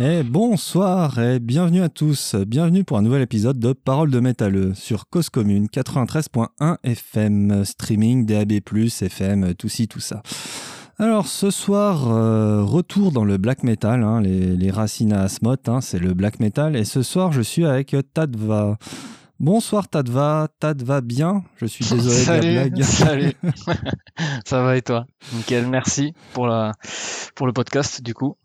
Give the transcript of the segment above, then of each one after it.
Et bonsoir et bienvenue à tous. Bienvenue pour un nouvel épisode de Parole de métalleux sur Cause Commune 93.1 FM, streaming, DAB+, FM, tout ci, tout ça. Alors ce soir, euh, retour dans le black metal, hein, les, racines à Asmoth, hein, c'est le black metal. Et ce soir, je suis avec Tadva. Bonsoir Tadva, Tadva bien? Je suis désolé de la blague. Salut, ça va et toi? Nickel, merci pour, la, pour le podcast du coup.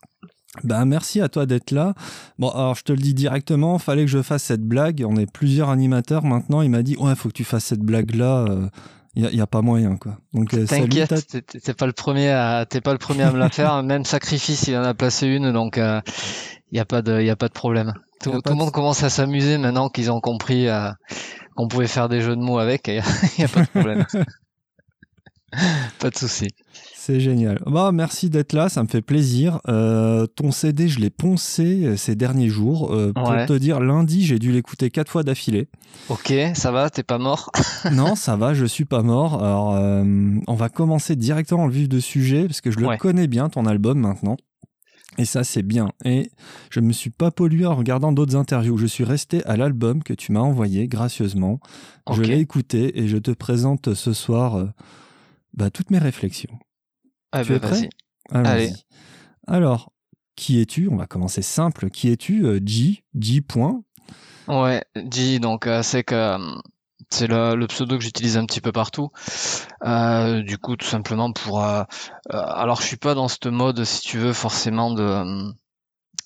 Ben, merci à toi d'être là. Bon, alors je te le dis directement, fallait que je fasse cette blague. On est plusieurs animateurs maintenant. Il m'a dit Ouais, faut que tu fasses cette blague-là. Il euh, n'y a, pas moyen, quoi. Donc, euh, T'inquiète, t'es pas le premier à, t'es pas le premier à me la faire. Même sacrifice, il en a placé une, donc il euh, n'y a pas de, il a pas de problème. Tout, le monde commence à s'amuser maintenant qu'ils ont compris qu'on pouvait faire des jeux de mots avec. Il n'y a, pas de problème. pas de souci. C'est génial. Bah, merci d'être là, ça me fait plaisir. Euh, ton CD, je l'ai poncé euh, ces derniers jours. Euh, pour te dire, lundi, j'ai dû l'écouter quatre fois d'affilée. Ok, ça va, t'es pas mort Non, ça va, je suis pas mort. Alors, on va commencer directement le vif de sujet, parce que je le connais bien, ton album, maintenant. Et ça, c'est bien. Et je me suis pas pollué en regardant d'autres interviews. Je suis resté à l'album que tu m'as envoyé gracieusement. Je l'ai écouté et je te présente ce soir bah, toutes mes réflexions. Ah tu bah, es prêt? Allez. Alors, qui es-tu? On va commencer simple. Qui es-tu? Euh, G, G. Point. Ouais, G, donc euh, c'est que euh, c'est le, pseudo que j'utilise un petit peu partout. du coup, tout simplement pour. alors, je suis pas dans ce mode, si tu veux, forcément de.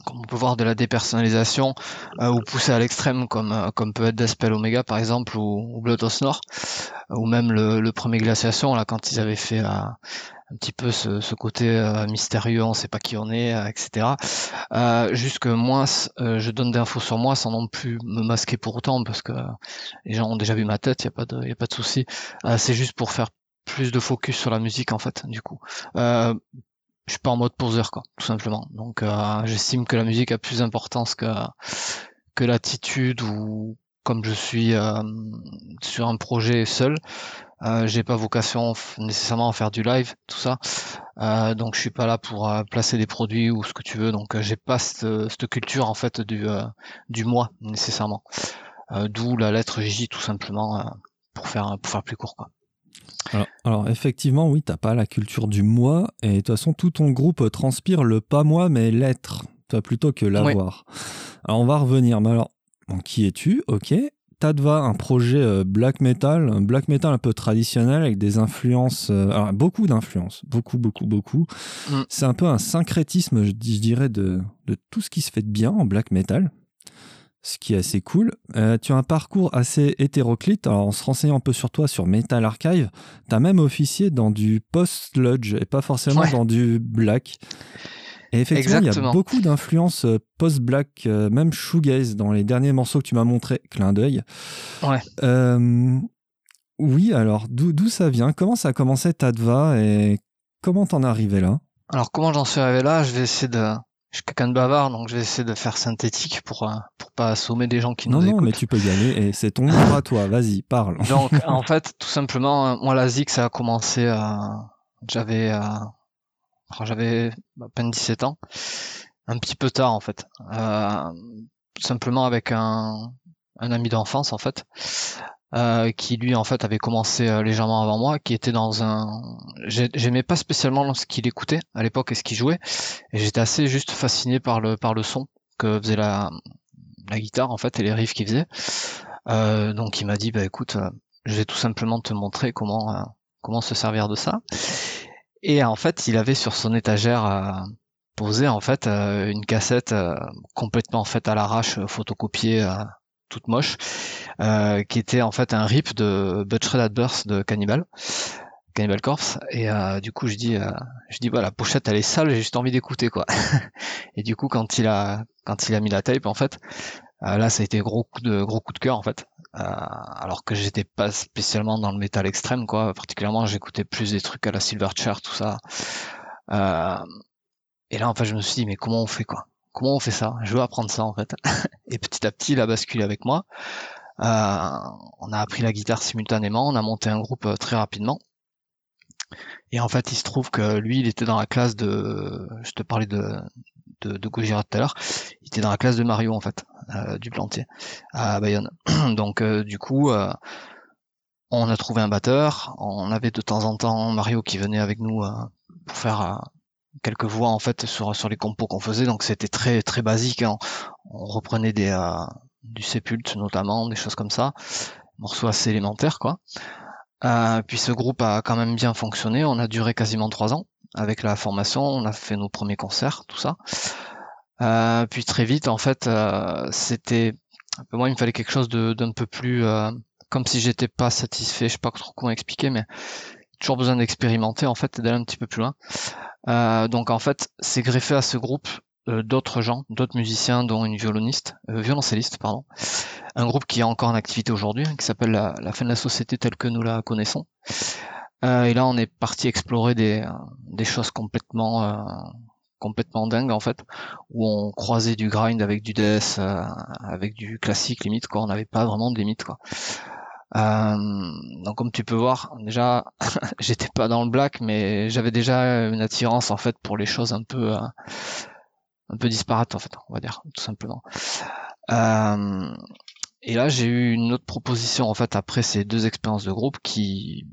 comme on peut voir de la dépersonnalisation ou pousser à l'extrême comme comme peut être Despel Omega par exemple ou, ou Blood Nord ou même le, le premier Glaciation là quand ils avaient fait un petit peu ce, ce côté euh, mystérieux, on sait pas qui on est, euh, etc. Euh, juste que moi, euh, je donne des infos sur moi sans non plus me masquer pour autant, parce que les gens ont déjà vu ma tête, il y a pas de, a pas de souci. c'est juste pour faire plus de focus sur la musique en fait, du coup. je suis pas en mode poseur, quoi, tout simplement. Donc, j'estime que la musique a plus d'importance que que l'attitude ou comme je suis sur un projet seul, euh, j'ai pas vocation nécessairement à faire du live, tout ça. Euh, donc je suis pas là pour euh, placer des produits ou ce que tu veux. Donc j'ai pas cette, cette, culture en fait du du moi nécessairement. D'où la lettre J tout simplement pour faire pour faire plus court quoi. Alors, alors, effectivement, oui, t'as pas la culture du moi, et de toute façon, tout ton groupe transpire le pas moi, mais l'être, toi plutôt que l'avoir. Alors, on va revenir. Mais alors, bon, qui es-tu? Ok. Tadva, un projet euh, black metal, un black metal un peu traditionnel avec des influences, euh, alors beaucoup d'influences, beaucoup, beaucoup, beaucoup. Mm. C'est un peu un syncrétisme, je, dirais, de, tout ce qui se fait de bien en black metal, ce qui est assez cool. Euh, tu as un parcours assez hétéroclite, alors en se renseignant un peu sur toi sur Metal Archive, tu as même officié dans du post-sludge et pas forcément dans du black. Et effectivement, il y a beaucoup d'influences euh, post-black, euh, même shoegaze dans les derniers morceaux que tu m'as montré, clin d'œil. Ouais. Euh, oui, alors d'où ça vient? Comment ça a commencé Tadva et comment t'en es arrivé là? Alors comment j'en suis arrivé là? Je vais essayer de. Je suis quelqu'un de bavard, donc je vais essayer de faire synthétique pour pour pas assommer des gens qui nous écoutent. Non, mais tu peux y aller et c'est ton livre à toi. Vas-y, parle. Donc en fait, tout simplement, moi la zik ça a commencé. J'avais j'avais à peine 17 ans, un petit peu tard en fait, euh, simplement avec un, un ami d'enfance en fait, euh, qui lui en fait avait commencé euh, légèrement avant moi, qui était dans un, j'aimais pas spécialement ce qu'il écoutait à l'époque et ce qu'il jouait, et j'étais assez juste fasciné par le par le son que faisait la la guitare en fait et les riffs qu'il faisait. Euh, donc il m'a dit bah écoute, euh, je vais tout simplement te montrer comment comment se servir de ça. Et en fait, il avait sur son étagère euh, posé en fait euh, une cassette euh, complètement faite à l'arrache, photocopiée, toute moche, qui était en fait un rip de Butcher at Birth de Cannibal. Cannibal Corpse et du coup je dis je dis voilà la pochette elle est sale j'ai juste envie d'écouter quoi et du coup quand il a quand il a mis la tape en fait là ça a été gros coup de gros coup de cœur en fait euh, alors que j'étais pas spécialement dans le métal extrême, quoi. Particulièrement, j'écoutais plus des trucs à la Silverchair, tout ça. Euh, et là, en fait, je me suis dit, mais comment on fait, quoi? Comment on fait ça? Je veux apprendre ça, en fait. et petit à petit, il a basculé avec moi. Euh, on a appris la guitare simultanément, on a monté un groupe très rapidement. Et en fait, il se trouve que lui, il était dans la classe de, je te parlais de de, de tout à l'heure, il était dans la classe de Mario en fait, euh, du Plantier, à Bayonne. Donc euh, du coup, euh, on a trouvé un batteur, on avait de temps en temps Mario qui venait avec nous pour faire quelques voix en fait sur, sur les compos qu'on faisait, donc c'était très très basique. Hein. On reprenait des du sépulte notamment, des choses comme ça, morceaux assez élémentaires quoi. puis ce groupe a quand même bien fonctionné, on a duré quasiment trois ans avec la formation, on a fait nos premiers concerts, tout ça. Euh, puis très vite, en fait, euh, c'était moi, il me fallait quelque chose d'un peu plus, euh, comme si j'étais pas satisfait. Je sais pas trop comment expliquer, mais toujours besoin d'expérimenter en fait, d'aller un petit peu plus loin. donc en fait, c'est greffé à ce groupe d'autres gens, d'autres musiciens, dont une violoniste, violoncelliste, pardon. Un groupe qui est encore en activité aujourd'hui, qui s'appelle la, fin de la société telle que nous la connaissons. Euh, et là, on est parti explorer des, des choses complètement euh, complètement dingues en fait, où on croisait du grind avec du death, euh, avec du classique limite quoi. On n'avait pas vraiment de limite quoi. donc comme tu peux voir, déjà, j'étais pas dans le black, mais j'avais déjà une attirance en fait pour les choses un peu un peu disparates en fait, on va dire tout simplement. et là, j'ai eu une autre proposition en fait après ces deux expériences de groupe qui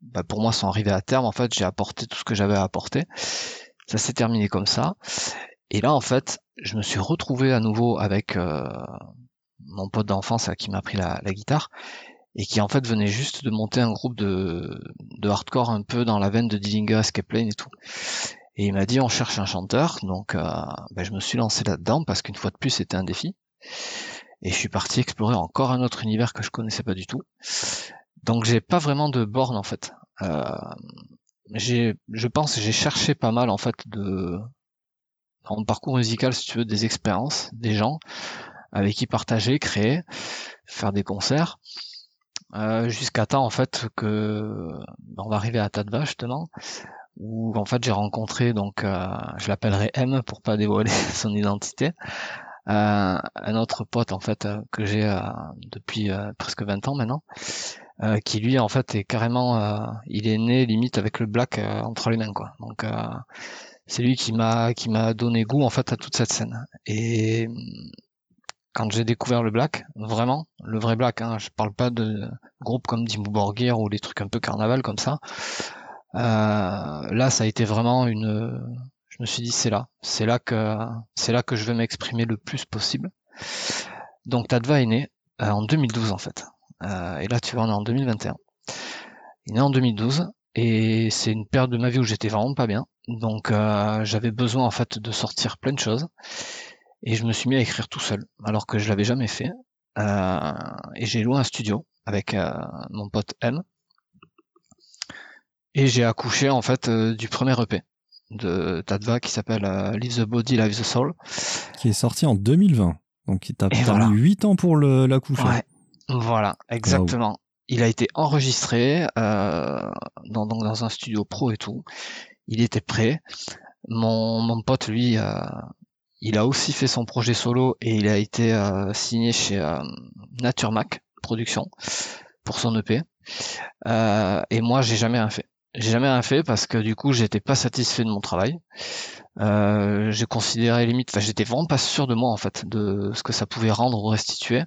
bah, pour moi sont arrivés à terme. En fait, j'ai apporté tout ce que j'avais à apporter. Ça s'est terminé comme ça. Et là, en fait, je me suis retrouvé à nouveau avec euh, mon pote d'enfance qui m'a pris la, guitare et qui en fait venait juste de monter un groupe de, de hardcore un peu dans la veine de Dillinger Escape et tout. Et il m'a dit on cherche un chanteur, donc euh, bah, je me suis lancé là-dedans parce qu'une fois de plus c'était un défi. Et je suis parti explorer encore un autre univers que je connaissais pas du tout. Donc j'ai pas vraiment de borne en fait. Euh, j'ai, je pense, j'ai cherché pas mal en fait de en parcours musical, si tu veux, des expériences, des gens avec qui partager, créer, faire des concerts, euh, jusqu'à temps en fait que ben, on va arriver à Tadva justement, où en fait j'ai rencontré donc, euh, je l'appellerai M pour pas dévoiler son identité, euh, un autre pote en fait que j'ai euh, depuis presque 20 ans maintenant, euh, qui lui en fait est carrément, euh, il est né limite avec le black euh, entre les mains quoi. Donc c'est lui qui m'a qui m'a donné goût en fait à toute cette scène. Et quand j'ai découvert le black, vraiment le vrai black, hein, je parle pas de groupes comme Dimmu Borgir ou des trucs un peu carnaval comme ça. là, ça a été vraiment une. Je me suis dit c'est là, c'est là que c'est là que je vais m'exprimer le plus possible. Donc Tadva est né en 2012 en fait. Euh, et là, tu vois, on est en 2021. Il est né en 2012 et c'est une période de ma vie où j'étais vraiment pas bien. Donc euh, j'avais besoin en fait de sortir plein de choses et je me suis mis à écrire tout seul alors que je l'avais jamais fait. Euh, et j'ai loué un studio avec mon pote M et j'ai accouché en fait du premier EP de Tadva qui s'appelle Live the Body, Live the Soul. Qui est sorti en 2020. Donc il t'a mis 8 ans pour l'accoucher. Ouais. Voilà, exactement. Il a été enregistré euh, dans, dans un studio pro et tout. Il était prêt. Mon, mon pote, lui, euh, il a aussi fait son projet solo et il a été euh, signé chez euh, Nature Mac Production pour son EP. Euh, et moi, j'ai jamais rien fait. J'ai jamais rien fait parce que du coup, j'étais pas satisfait de mon travail. Euh, j'ai considéré limite, enfin, j'étais vraiment pas sûr de moi en fait, de ce que ça pouvait rendre ou restituer.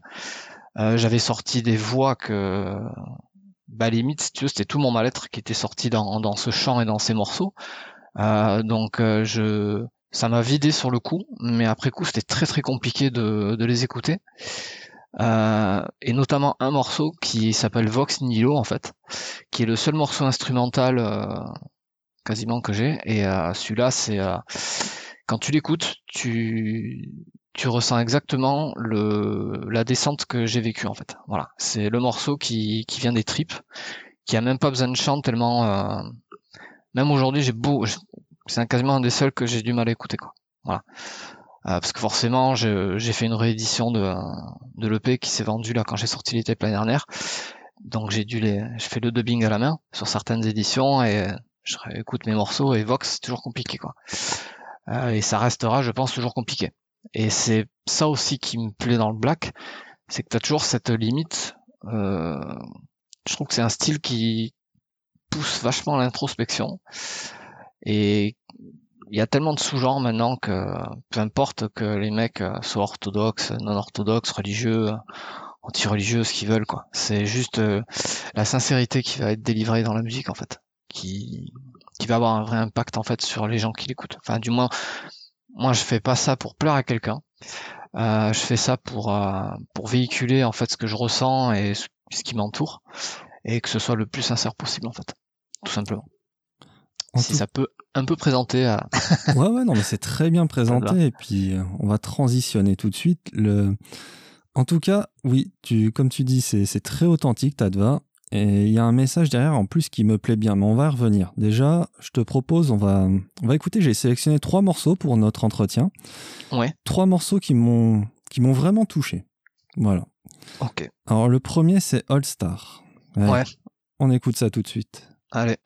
Euh, j'avais sorti des voix que, bah limite, si c'était tout mon mal-être qui était sorti dans, dans ce chant et dans ces morceaux. Euh, donc euh, je, ça m'a vidé sur le coup, mais après coup c'était très très compliqué de, de les écouter. Et notamment un morceau qui s'appelle Vox Nihilo en fait, qui est le seul morceau instrumental quasiment que j'ai. Et euh, celui-là, c'est quand tu l'écoutes, tu tu ressens exactement le, la descente que j'ai vécue en fait. Voilà, c'est le morceau qui, vient des tripes, qui a même pas besoin de chant tellement. Euh, même aujourd'hui, j'ai beau, c'est quasiment un des seuls que j'ai du mal à écouter quoi. Voilà, euh, parce que forcément, j'ai fait une réédition de, de l'EP qui s'est vendu là quand j'ai sorti les tapes l'année dernière. Donc j'ai dû les, je fais le dubbing à la main sur certaines éditions et je réécoute mes morceaux et Vox c'est toujours compliqué quoi. Euh, et ça restera, je pense, toujours compliqué. Et c'est ça aussi qui me plaît dans le black, c'est que tu as toujours cette limite. Euh, je trouve que c'est un style qui pousse vachement l'introspection et il y a tellement de sous-genres maintenant que peu importe que les mecs euh, soient orthodoxes, non orthodoxes, religieux, anti-religieux, ce qu'ils veulent, quoi. C'est juste euh, la sincérité qui va être délivrée dans la musique, en fait, qui, qui va avoir un vrai impact, en fait, sur les gens qui l'écoutent. Enfin, du moins, moi, je fais pas ça pour pleurer à quelqu'un. Euh, je fais ça pour, pour véhiculer, en fait, ce que je ressens et ce, ce qui m'entoure, et que ce soit le plus sincère possible, en fait. Tout simplement si ça peut un peu présenter à... ouais, ouais, non, mais c'est très bien présenté. Et puis, euh, on va transitionner tout de suite. Le... En tout cas, oui, tu, comme tu dis, c'est très authentique, Tadva. Et il y a un message derrière en plus qui me plaît bien, mais on va revenir. Déjà, je te propose, on va, on va écouter, j'ai sélectionné trois morceaux pour notre entretien. Ouais. Trois morceaux qui m'ont vraiment touché. Voilà. Ok. Alors, le premier, c'est All Star. ouais. On écoute ça tout de suite. Allez.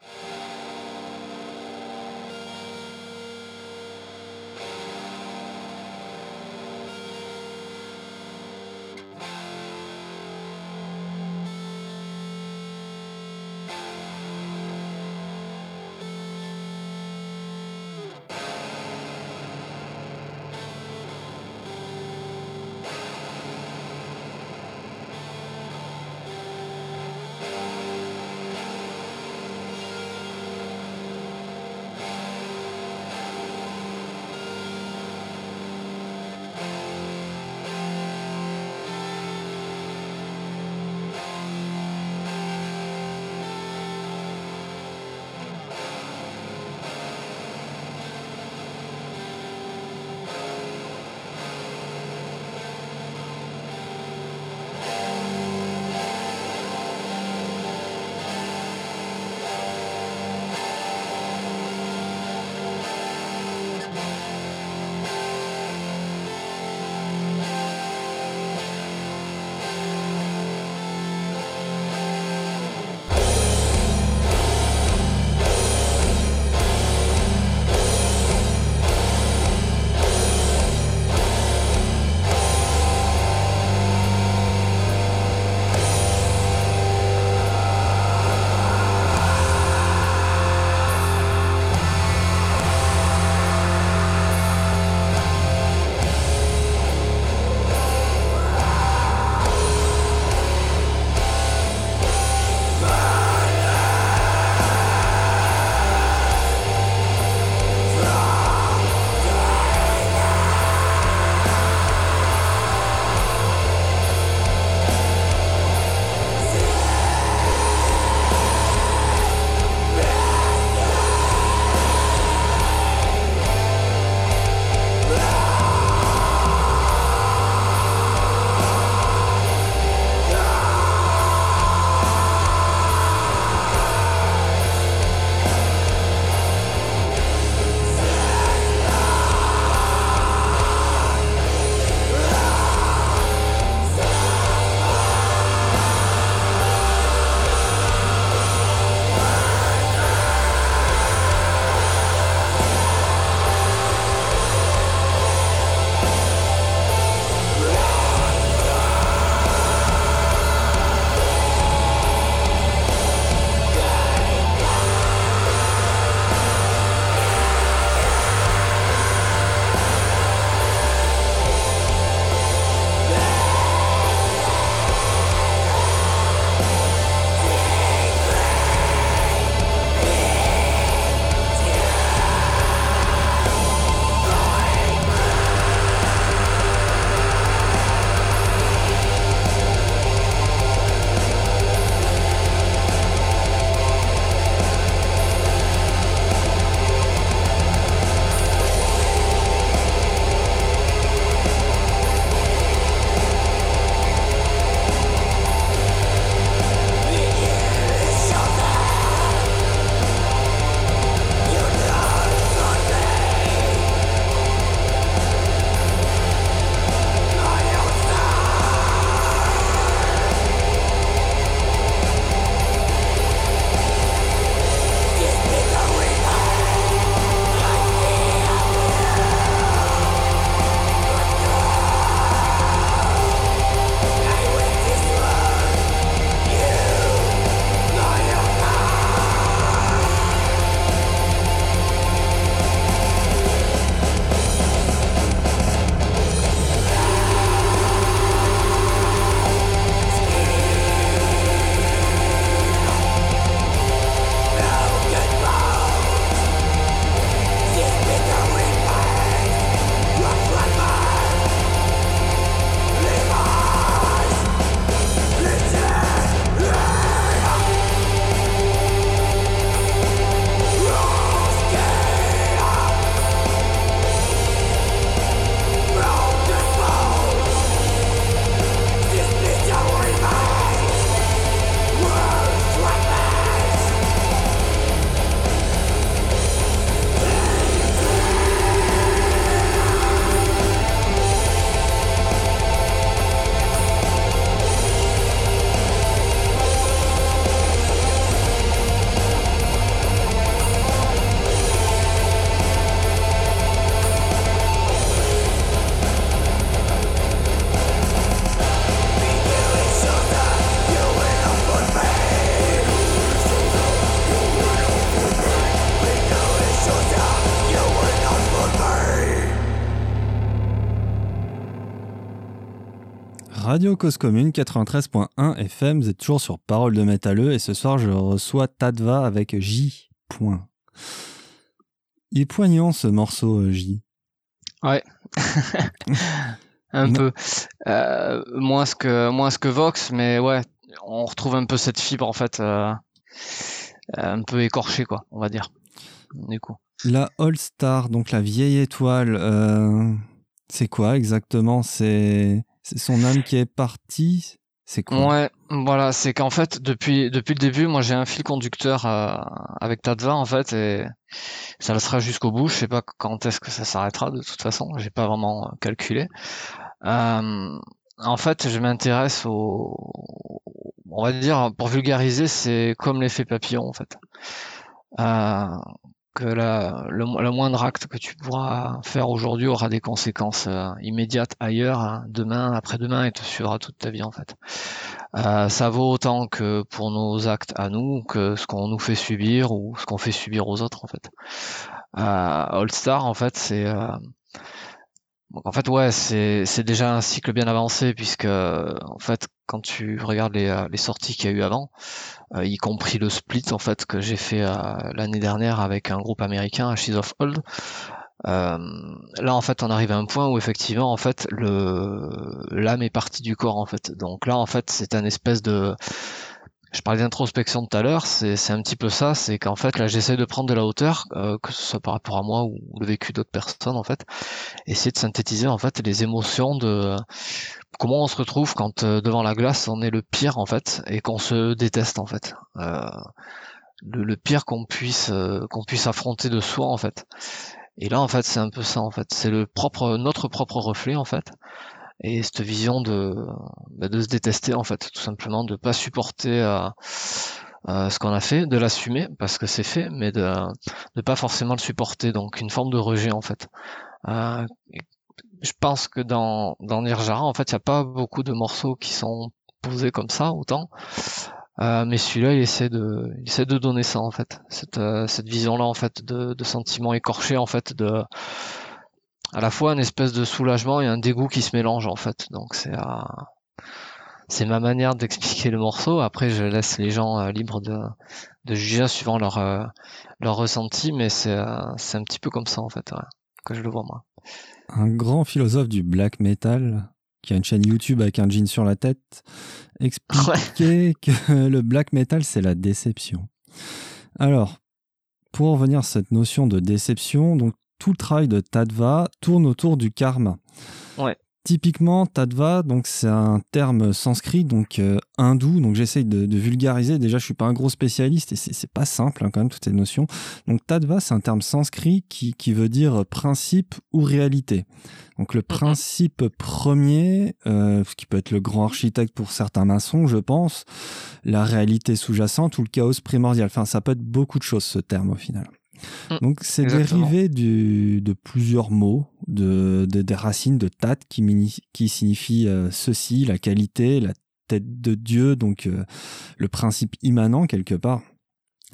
Radio Cause Commune 93.1 FM, vous êtes toujours sur Parole de Métalleux et ce soir je reçois Tadva avec J. Point. Il est poignant ce morceau euh, J. Ouais. un peu. Euh, moins, ce que, moins que Vox, mais ouais, on retrouve un peu cette fibre en fait, euh, un peu écorchée quoi, on va dire. Du coup. La All Star, donc la vieille étoile, c'est quoi exactement? C'est son âme qui est partie c'est quoi? Ouais, voilà, c'est qu'en fait depuis depuis le début, moi j'ai un fil conducteur euh, avec Tadva en fait et ça le sera jusqu'au bout. Je sais pas quand est-ce que ça s'arrêtera de toute façon, j'ai pas vraiment calculé. Euh, en fait, je m'intéresse au, on va dire pour vulgariser, c'est comme l'effet papillon en fait. Euh, que la, le, moindre acte que tu pourras faire aujourd'hui aura des conséquences euh, immédiates ailleurs, hein, demain, après-demain, et te suivra toute ta vie en fait. Euh, ça vaut autant que pour nos actes à nous, que ce qu'on nous fait subir ou ce qu'on fait subir aux autres en fait. Euh, All Star en fait c'est euh, en fait, ouais, c'est, déjà un cycle bien avancé puisque, en fait, quand tu regardes les, les sorties qu'il y a eu avant, euh, y compris le split en fait que j'ai fait euh, l'année dernière avec un groupe américain, Ashes of Old. Euh, là en fait on arrive à un point où effectivement en fait le l'âme est partie du corps en fait donc là en fait c'est un espèce de je parlais d'introspection tout à l'heure, c'est un petit peu ça, c'est qu'en fait là j'essaie de prendre de la hauteur, que ce soit par rapport à moi ou le vécu d'autres personnes en fait, essayer de synthétiser en fait les émotions de comment on se retrouve quand euh, devant la glace on est le pire en fait et qu'on se déteste en fait. Euh, le, pire qu'on puisse euh, qu'on puisse affronter de soi en fait. Et là en fait c'est un peu ça en fait, c'est le propre notre propre reflet en fait. Et cette vision de bah, de se détester en fait, tout simplement de pas supporter ce qu'on a fait, de l'assumer parce que c'est fait, mais de ne pas forcément le supporter, donc une forme de rejet en fait je pense que dans, dans Nirjara, en fait, il n'y a pas beaucoup de morceaux qui sont posés comme ça, autant. Euh, mais celui-là, il essaie de, il essaie de donner ça, en fait. Cette, euh, cette vision-là, en fait, de, de sentiments écorchés, en fait, de, à la fois une espèce de soulagement et un dégoût qui se mélange, en fait. Donc, c'est, euh, c'est ma manière d'expliquer le morceau. Après, je laisse les gens euh, libres de, de juger suivant leur, leur ressenti, mais c'est, c'est un petit peu comme ça, en fait, que je le vois, moi un grand philosophe du black metal qui a une chaîne YouTube avec un jean sur la tête, expliquait que le black metal, c'est la déception. Alors, pour revenir à cette notion de déception, donc tout le travail de Tadva tourne autour du karma. Ouais. Typiquement, Tadva, donc c'est un terme sanskrit, donc euh, hindou. Donc j'essaye de, vulgariser. Déjà, je suis pas un gros spécialiste et c'est pas simple hein, quand même toutes ces notions. Donc Tadva, c'est un terme sanskrit qui, qui veut dire principe ou réalité. Donc le mhm. principe premier, euh, ce qui peut être le grand architecte pour certains maçons, je pense, la réalité sous-jacente ou le chaos primordial. Enfin, ça peut être beaucoup de choses ce terme au final. Mm. Donc c'est dérivé du, de plusieurs mots, de, des racines de tat qui, qui signifie euh, ceci, la qualité, la tête de Dieu, donc euh, le principe immanent quelque part,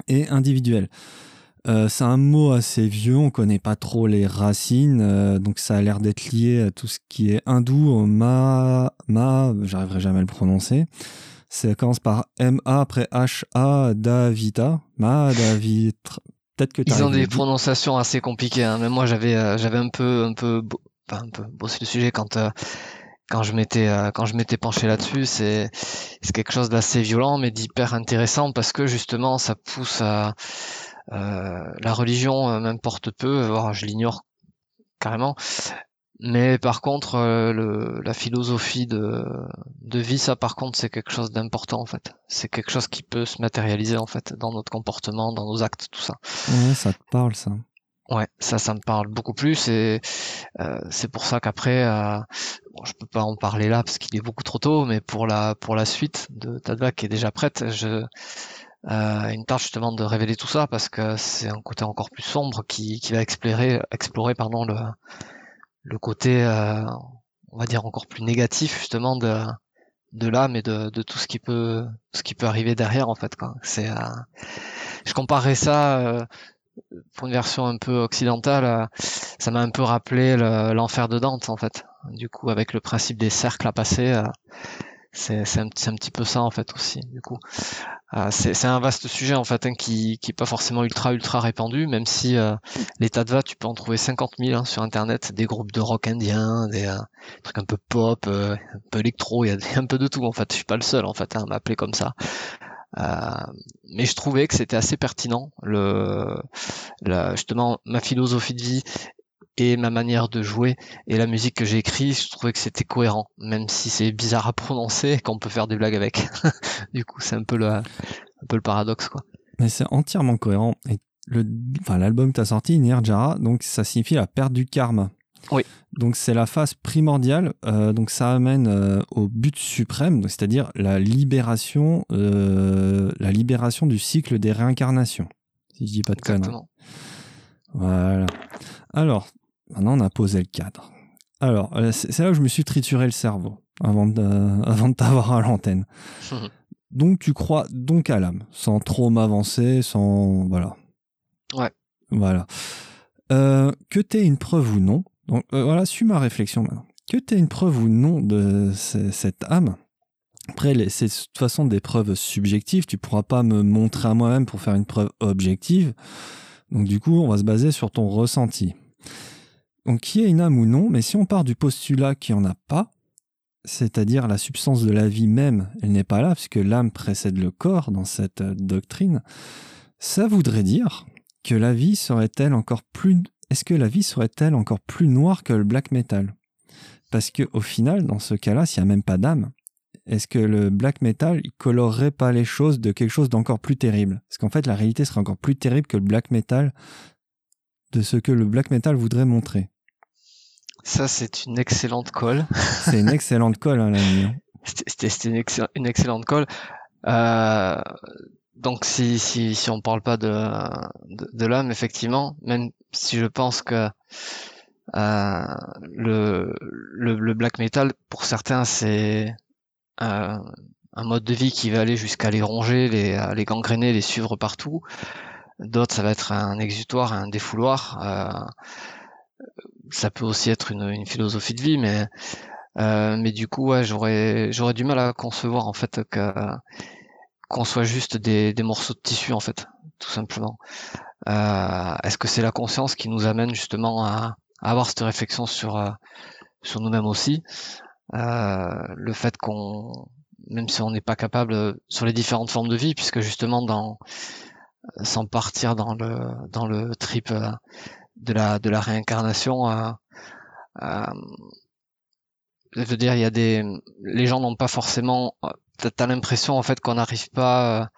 et individuel. Euh, c'est un mot assez vieux, on connaît pas trop les racines, donc ça a l'air d'être lié à tout ce qui est hindou, ma, ma, j'arriverai jamais à le prononcer. Ça commence par M-A après H-A, Davita, ma, Davitra, ils ont des prononciations assez compliquées. Hein. Même moi, j'avais euh, j'avais un peu un peu enfin, un peu bossé le sujet quand euh, quand je m'étais euh, quand je m'étais penché là-dessus. C'est c'est quelque chose d'assez violent, mais d'hyper intéressant parce que justement, ça pousse à la religion m'importe peu, voire je l'ignore carrément. Mais par contre, euh, le, la philosophie de, de vie, ça par contre, c'est quelque chose d'important en fait. C'est quelque chose qui peut se matérialiser en fait dans notre comportement, dans nos actes, tout ça. Ouais, ça te parle ça. Ouais, ça, ça me parle beaucoup plus et euh, c'est pour ça qu'après, euh, bon, je peux pas en parler là parce qu'il est beaucoup trop tôt, mais pour la pour la suite de Tadva qui est déjà prête, je euh, une tâche justement de révéler tout ça parce que c'est un côté encore plus sombre qui, qui va explorer explorer pardon le le côté, euh, on va dire encore plus négatif justement de de l'âme et de, de tout ce qui peut ce qui peut arriver derrière en fait quoi. C'est euh, je comparais ça euh, pour une version un peu occidentale, ça m'a un peu rappelé l'enfer de Dante en fait. Du coup, avec le principe des cercles à passer, c'est un, un, petit peu ça en fait aussi du coup. Euh, c'est un vaste sujet en fait hein, qui qui est pas forcément ultra ultra répandu même si euh, l'état de va tu peux en trouver 50 000 hein, sur internet. Des groupes de rock indien des euh, trucs un peu pop un peu électro il y a un peu de tout en fait. Je suis pas le seul en fait hein, à m'appeler comme ça. Mais je trouvais que c'était assez pertinent le la, justement ma philosophie de vie et ma manière de jouer et la musique que j'ai écrite, je trouvais que c'était cohérent, même si c'est bizarre à prononcer qu'on peut faire des blagues avec. du coup, c'est un peu le, un peu le paradoxe, quoi. Mais c'est entièrement cohérent. Et le, enfin, l'album que tu as sorti, Nirjara, donc ça signifie la perte du karma. Oui. Donc c'est la phase primordiale. Euh, donc ça amène euh, au but suprême, c'est-à-dire la libération, euh, la libération du cycle des réincarnations. Si je dis pas de conneries. Voilà. Alors, Maintenant, on a posé le cadre. Alors, euh, c'est là où je me suis trituré le cerveau avant de, avant de t'avoir à l'antenne. donc, tu crois donc à l'âme, sans trop m'avancer, sans. Voilà. Ouais. Voilà. Euh, que tu aies une preuve ou non, donc euh, voilà, suis ma réflexion maintenant. Que tu aies une preuve ou non de cette âme, après, c'est de toute façon des preuves subjectives, tu pourras pas me montrer à moi-même pour faire une preuve objective. Donc, du coup, on va se baser sur ton ressenti. Donc, qui est une âme ou non, mais si on part du postulat qu'il n'y en a pas, c'est-à-dire la substance de la vie même, elle n'est pas là, puisque l'âme précède le corps dans cette euh, doctrine, ça voudrait dire que la vie serait-elle encore plus. Est-ce que la vie serait-elle encore plus noire que le black metal? Parce que au final, dans ce cas-là, s'il n'y a même pas d'âme, est-ce que le black metal il colorerait pas les choses de quelque chose d'encore plus terrible? Parce qu'en fait, la réalité serait encore plus terrible que le black metal de ce que le black metal voudrait montrer. Ça, c'est une excellente colle. c'est une excellente colle, hein. C'était une, une, excellente colle. Euh, donc, si, si, si on parle pas de, de, l'âme, effectivement, même si je pense que euh, le, le, black metal, pour certains, c'est euh, un mode de vie qui va aller jusqu'à les ronger, les, les gangréner, les suivre partout. D'autres, ça va être un exutoire, un défouloir. Euh, ça peut aussi être une, une, philosophie de vie, mais euh, mais du coup, ouais, j'aurais j'aurais du mal à concevoir en fait que qu'on soit juste des, des morceaux de tissu en fait, tout simplement. Euh, Est-ce que c'est la conscience qui nous amène justement à, à avoir cette réflexion sur euh, sur nous-mêmes aussi? Euh, Le fait qu'on même si on n'est pas capable sur les différentes formes de vie, puisque justement dans sans partir dans le dans le trip euh, de la de la réincarnation euh, euh, je veux dire il y a des les gens n'ont pas forcément t'as l'impression en fait qu'on n'arrive pas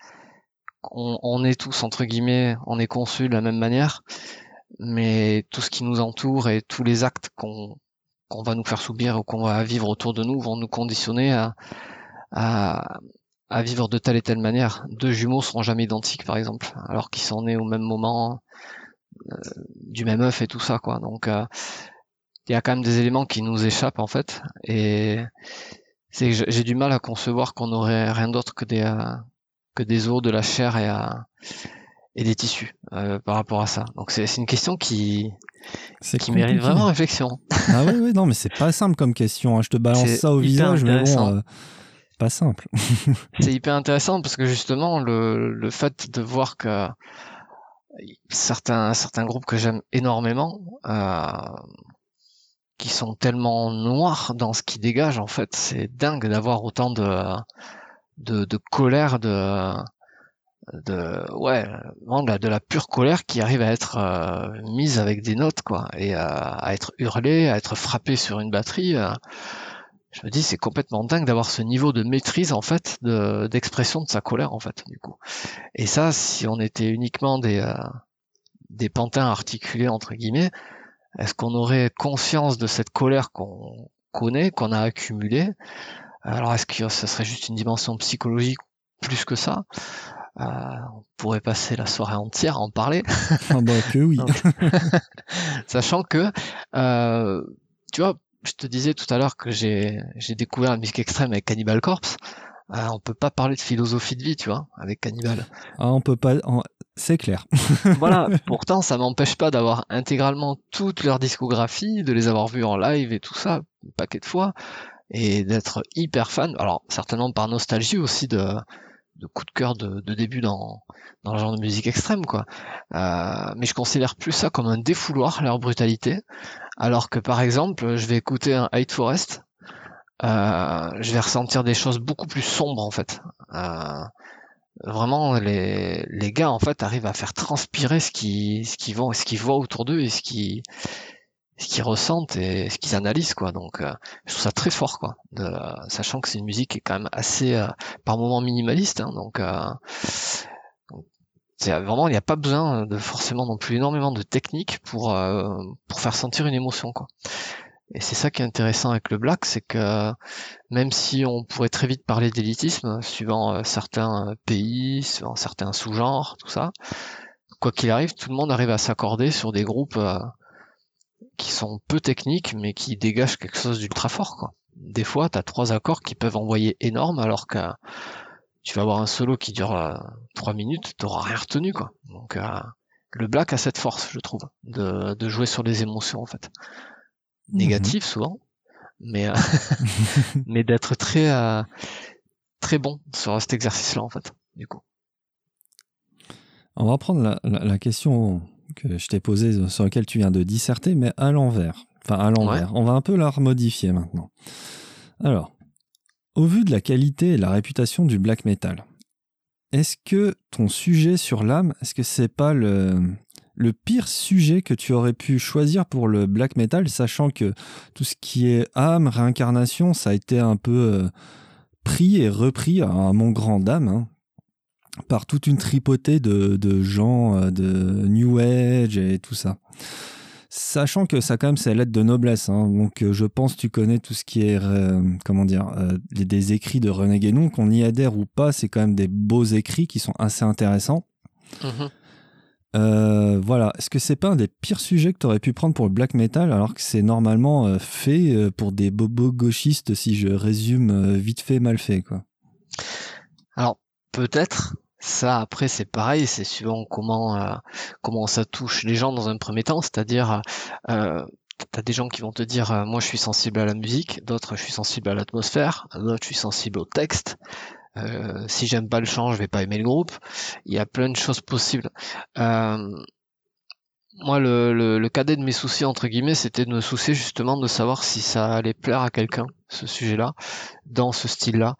on, on, est tous entre guillemets on est conçus de la même manière mais tout ce qui nous entoure et tous les actes qu'on qu'on va nous faire subir ou qu'on va vivre autour de nous vont nous conditionner à, à, à vivre de telle et telle manière. Deux jumeaux seront jamais identiques, par exemple, alors qu'ils sont nés au même moment, euh, du même œuf et tout ça, quoi. Donc, euh, il y a quand même des éléments qui nous échappent, en fait, et c'est j'ai du mal à concevoir qu'on aurait rien d'autre que des euh, que des os, de la chair et, et des tissus par rapport à ça. Donc, c'est une question qui qui mérite vraiment réflexion. Ah oui, oui, non, mais c'est pas simple comme question. Hein. Je te balance ça au visage, mais bon, pas simple. c'est hyper intéressant parce que justement, le, le fait de voir que certains, certains groupes que j'aime énormément, euh, qui sont tellement noirs dans ce qu'ils dégagent, en fait, c'est dingue d'avoir autant de, de, colère, de, de ouais de la pure colère qui arrive à être euh, mise avec des notes quoi et à être hurlée à être frappée sur une batterie euh, je me dis c'est complètement dingue d'avoir ce niveau de maîtrise en fait d'expression de, sa colère en fait du coup et ça si on était uniquement des euh, des pantins articulés entre guillemets est-ce qu'on aurait conscience de cette colère qu'on connaît qu'on a accumulée? Alors est-ce que ça serait juste une dimension psychologique plus que ça? Euh, on pourrait passer la soirée entière à en parler. Ah bah que oui. sachant que, euh, tu vois, je te disais tout à l'heure que j'ai découvert la musique extrême avec Cannibal Corpse. Euh, on peut pas parler de philosophie de vie, tu vois, avec Cannibal. Ah, on peut pas. C'est clair. voilà. Pourtant, ça m'empêche pas d'avoir intégralement toute leur discographie, de les avoir vus en live et tout ça. paquet de fois et d'être hyper fan. Alors certainement par nostalgie aussi de, de coup de cœur de, début dans, le genre de musique extrême quoi. Euh, mais je considère plus ça comme un défouloir leur brutalité, alors que par exemple je vais écouter un Hate Forest, euh, je vais ressentir des choses beaucoup plus sombres en fait. Euh, vraiment les, gars en fait arrivent à faire transpirer ce qui ce qu'ils vont ce qu'ils voient autour d'eux et ce qui ce qu'ils ressentent et ce qu'ils analysent quoi. Donc euh, je trouve ça très fort quoi de, sachant que c'est une musique qui est quand même assez euh, par moments minimaliste hein, donc euh, c'est vraiment il n'y a pas besoin de forcément non plus énormément de technique pour pour faire sentir une émotion quoi. Et c'est ça qui est intéressant avec le black c'est que même si on pourrait très vite parler d'élitisme suivant certains pays suivant certains sous-genres tout ça quoi qu'il arrive tout le monde arrive à s'accorder sur des groupes qui sont peu techniques, mais qui dégagent quelque chose d'ultra fort, quoi. Des fois, tu as trois accords qui peuvent envoyer énorme, alors que tu vas avoir un solo qui dure euh, trois minutes, t'auras rien retenu, quoi. Donc, euh, le black a cette force, je trouve, de, de jouer sur les émotions, en fait. Mhm. Négatives, souvent, mais, euh, mais d'être très, très bon sur cet exercice-là, en fait, du coup. On va prendre la, la question que je t'ai posé sur lequel tu viens de disserter, mais à l'envers. Enfin, à l'envers. On va un peu la remodifier maintenant. Alors, au vu de la qualité et la réputation du black metal, est-ce que ton sujet sur l'âme, est-ce que c'est pas le, le pire sujet que tu aurais pu choisir pour le black metal, sachant que tout ce qui est âme, réincarnation, ça a été un peu euh, pris et repris à, mon grand dame. Hein par toute une tripotée de, de gens euh, de New Age et tout ça. Sachant que ça quand même c'est lettre de noblesse, hein. donc euh, je pense tu connais tout ce qui est euh, comment dire des écrits de René Guénon, qu'on y adhère ou pas, c'est quand même des beaux écrits qui sont assez intéressants. Mm-hmm. voilà, est-ce que c'est pas un des pires sujets que tu aurais pu prendre pour le black metal alors que c'est normalement fait pour des bobos gauchistes si je résume vite fait mal fait quoi? Alors peut-être, ça, après, c'est pareil, c'est suivant comment euh, comment ça touche les gens dans un premier temps, c'est-à-dire euh, t'as des gens qui vont te dire euh, moi je suis sensible à la musique, d'autres je suis sensible à l'atmosphère, d'autres je suis sensible au texte. Euh, si j'aime pas le chant, je vais pas aimer le groupe. Il y a plein de choses possibles. moi, le, le, le, cadet de mes soucis entre guillemets, c'était de me soucier justement de savoir si ça allait plaire à quelqu'un, ce sujet-là, dans ce style-là.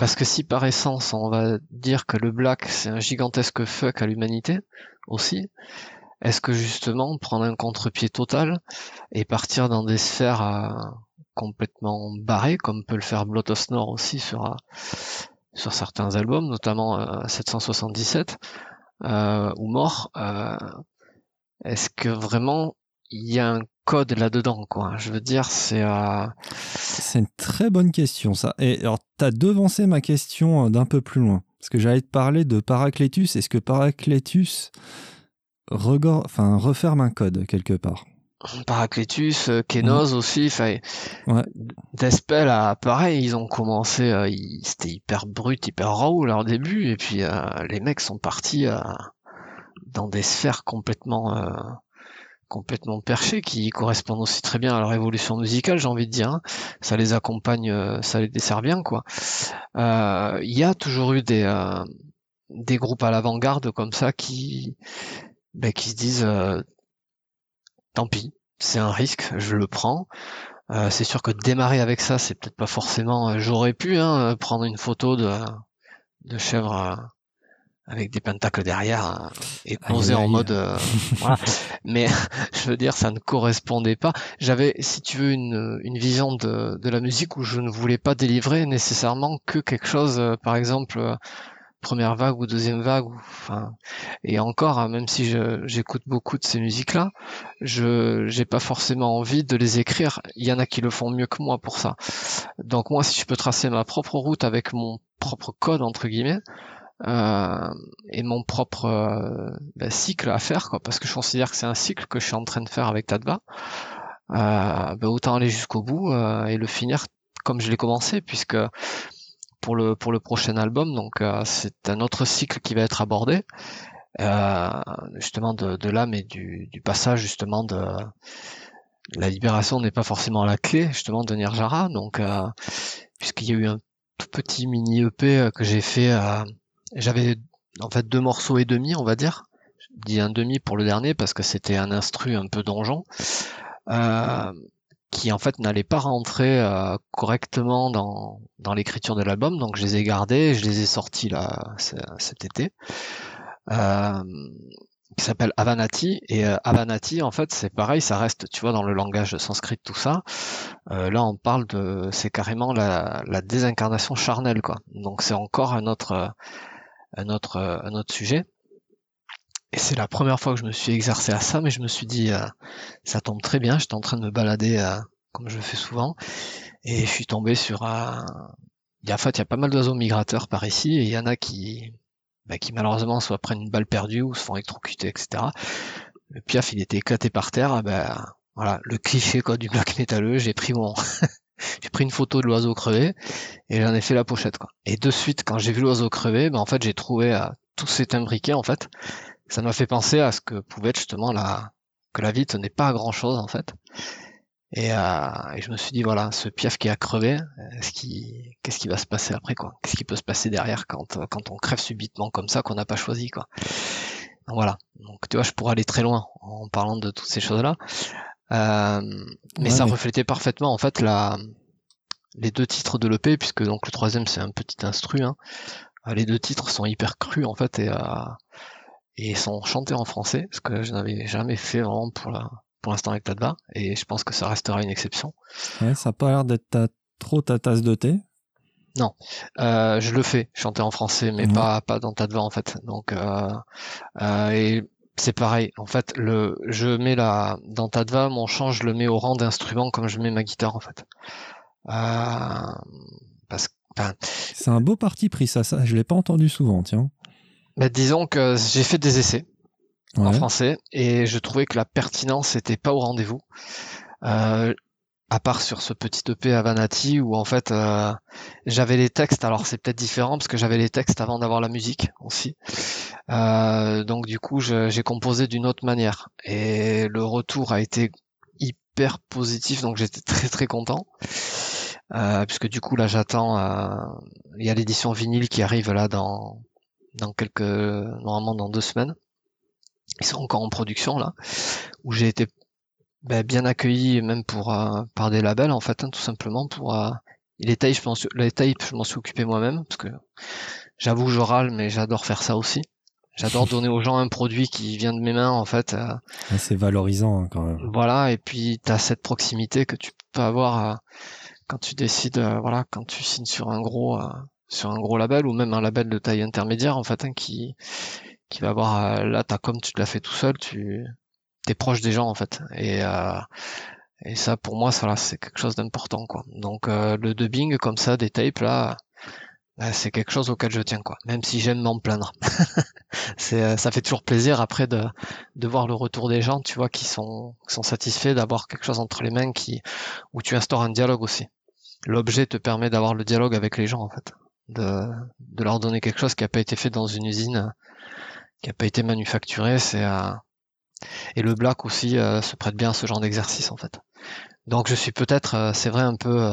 Euh, parce que si par essence on va dire que le black c'est un gigantesque fuck à l'humanité aussi, est-ce que justement prendre un contre-pied total et partir dans des sphères euh, complètement barrées, comme peut le faire Blood of Snore aussi sur, euh, sur certains albums, notamment 777 euh, ou Mort, est-ce que vraiment il y a un code là-dedans, quoi. Je veux dire, c'est. Euh... C'est une très bonne question, ça. Et alors, t'as devancé ma question euh, d'un peu plus loin. Parce que j'allais te parler de Paracletus. Est-ce que Paracletus enfin, referme un code quelque part? Paracletus, euh, Kenos aussi, enfin, ouais. Despel, pareil, ils ont commencé, euh, c'était hyper brut, hyper raw leur début, et puis les mecs sont partis dans des sphères complètement complètement perchés qui correspondent aussi très bien à leur évolution musicale, j'ai envie de dire. Hein. Ça les accompagne, euh, ça les dessert bien, quoi. Euh, il y a toujours eu des euh, des groupes à l'avant-garde comme ça qui ben, se disent tant pis, c'est un risque, je le prends. c'est sûr que démarrer avec ça, c'est peut-être pas forcément. J'aurais pu hein, prendre une photo de de chèvre avec des pentacles derrière euh, et posé en mode euh, voilà. mais je veux dire ça ne correspondait pas. J'avais si tu veux une, une vision de, de la musique où je ne voulais pas délivrer nécessairement que quelque chose euh, par exemple première vague ou deuxième vague ou enfin et encore hein, même si j'écoute beaucoup de ces musiques là je j'ai pas forcément envie de les écrire. Il y en a qui le font mieux que moi pour ça. Donc moi si je peux tracer ma propre route avec mon propre code entre guillemets euh, et mon propre euh, bah, cycle à faire, quoi, parce que je considère que c'est un cycle que je suis en train de faire avec Tadva. Euh, bah, autant aller jusqu'au bout euh, et le finir comme je l'ai commencé, puisque pour le pour le prochain album, donc c'est un autre cycle qui va être abordé, justement de, de l'âme et du, du passage justement de la libération n'est pas forcément la clé justement de Nirjara. Donc, puisqu'il y a eu un tout petit mini EP que j'ai fait, j'avais en fait deux morceaux et demi, on va dire. Je dis un demi pour le dernier parce que c'était un instru un peu donjon. Euh, qui en fait n'allaient pas rentrer euh, correctement dans, dans l'écriture de l'album, donc je les ai gardés, je les ai sortis là cet été, euh, qui s'appelle Avanati, et euh, Avanati en fait c'est pareil, ça reste, tu vois, dans le langage sanskrit tout ça, euh, là on parle de, c'est carrément la, la désincarnation charnelle quoi, donc c'est encore un autre, un autre, un autre sujet. Et c'est la première fois que je me suis exercé à ça, mais je me suis dit, euh, ça tombe très bien, j'étais en train de me balader euh, comme je le fais souvent, et je suis tombé sur un... Il y a, en fait, il y a pas mal d'oiseaux migrateurs par ici, et il y en a qui, bah, qui malheureusement soit prennent une balle perdue ou se font électrocuter, etc. Le piaf, il était éclaté par terre, ben voilà, le cliché quoi du black métalleux, j'ai pris mon... j'ai pris une photo de l'oiseau crevé et j'en ai fait la pochette quoi. Et de suite quand j'ai vu l'oiseau crevé, ben en fait j'ai trouvé euh, tout s'est imbriqué en fait ça m'a fait penser à ce que pouvait justement la que la vie tenait pas à grand chose en fait. Et, euh, et je me suis dit voilà, ce piaf qui a crevé, ce qui, qu'est-ce qui va se passer après quoi? Qu'est-ce qui peut se passer derrière quand quand on crève subitement comme ça qu'on n'a pas choisi quoi? Voilà. Donc tu vois, je pourrais aller très loin en parlant de toutes ces choses là. Euh, mais ça reflétait parfaitement en fait la les deux titres de l'EP puisque donc le troisième c'est un petit instru. Hein. Les deux titres sont hyper crus en fait et euh, et sont chantés en français, ce que je n'avais jamais fait vraiment pour la, pour l'instant avec Tadva, et je pense que ça restera une exception. Ouais, ça n'a pas l'air d'être trop ta tasse de thé. Non, euh, je le fais, chanter en français, mais pas pas dans Tadva en fait. Donc euh, euh, et c'est pareil. En fait, le je mets la dans Tadva, mon chant, je le mets au rang d'instrument comme je mets ma guitare en fait. Euh, parce c'est un beau parti pris ça, ça je l'ai pas entendu souvent, tiens. Bah, disons que j'ai fait des essais en français et je trouvais que la pertinence n'était pas au rendez-vous. Euh, à part sur ce petit EP à Vanati où en fait euh, j'avais les textes, alors c'est peut-être différent parce que j'avais les textes avant d'avoir la musique aussi. Euh, donc du coup j'ai composé d'une autre manière et le retour a été hyper positif donc j'étais très très content. puisque du coup là j'attends, il y a l'édition vinyle qui arrive là dans dans quelques, normalement dans deux semaines. Ils sont encore en production là, où j'ai été ben, bien accueilli même pour euh, par des labels en fait, hein, tout simplement pour euh, les tapes, je m'en suis, les tapes, je m'en suis occupé moi-même parce que j'avoue je râle, mais j'adore faire ça aussi. J'adore donner aux gens un produit qui vient de mes mains en fait. Euh, c'est valorisant hein, quand même. Voilà, et puis tu as cette proximité que tu peux avoir quand tu décides, voilà, quand tu signes sur un gros sur un gros label ou même un label de taille intermédiaire en fait hein, qui qui va avoir euh, là t'as comme tu te l'as fait tout seul tu t'es proche des gens en fait. Et euh, et ça pour moi ça c'est quelque chose d'important quoi. Donc euh, le dubbing comme ça des tapes là bah, c'est quelque chose auquel je tiens quoi. Même si j'aime m'en plaindre. C'est ça fait toujours plaisir après de de voir le retour des gens tu vois qui sont qui sont satisfaits d'avoir quelque chose entre les mains qui où tu instaures un dialogue aussi. L'objet te permet d'avoir le dialogue avec les gens en fait. De, de leur donner quelque chose qui n'a pas été fait dans une usine, qui n'a pas été manufacturé. C'est euh, et le black aussi euh, se prête bien à ce genre d'exercice en fait. Donc je suis peut-être, euh, c'est vrai, un peu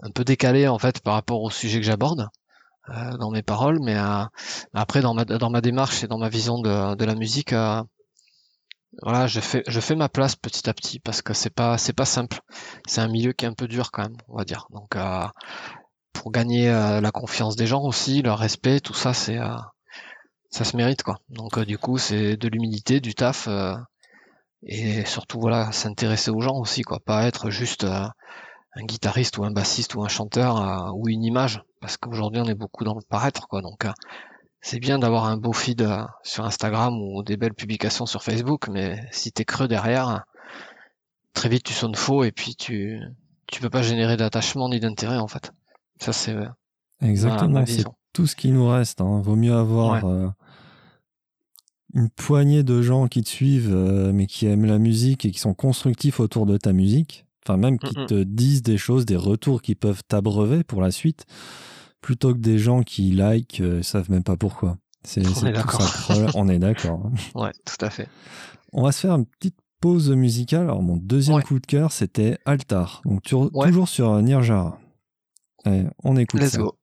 un peu décalé en fait par rapport au sujet que j'aborde dans mes paroles, mais après dans ma dans ma démarche et dans ma vision de, de la musique, voilà, je fais je fais ma place petit à petit parce que c'est pas c'est pas simple. C'est un milieu qui est un peu dur quand même, on va dire. Donc pour gagner euh, la confiance des gens aussi, leur respect, tout ça, c'est euh, ça se mérite quoi. Donc euh, du coup, c'est de l'humilité, du taf et surtout voilà, s'intéresser aux gens aussi quoi, pas être juste un guitariste ou un bassiste ou un chanteur ou une image parce qu'aujourd'hui on est beaucoup dans le paraître quoi. Donc c'est bien d'avoir un beau feed sur Instagram ou des belles publications sur Facebook, mais si t'es creux derrière, très vite tu sonnes faux et puis tu tu peux pas générer d'attachement ni d'intérêt en fait. Ça, c'est. Exactement, c'est tout ce qui nous reste. Hein. Vaut mieux avoir euh, une poignée de gens qui te suivent, euh, mais qui aiment la musique et qui sont constructifs autour de ta musique. Enfin, même qui te disent des choses, des retours qui peuvent t'abreuver pour la suite, plutôt que des gens qui like, euh, savent même pas pourquoi. C'est, on, est d'accord. on est d'accord. Ouais, tout à fait. On va se faire une petite pause musicale. Alors, mon deuxième coup de cœur, c'était Altar. Donc, toujours sur Nirjara. on écoute Let's ça. Go.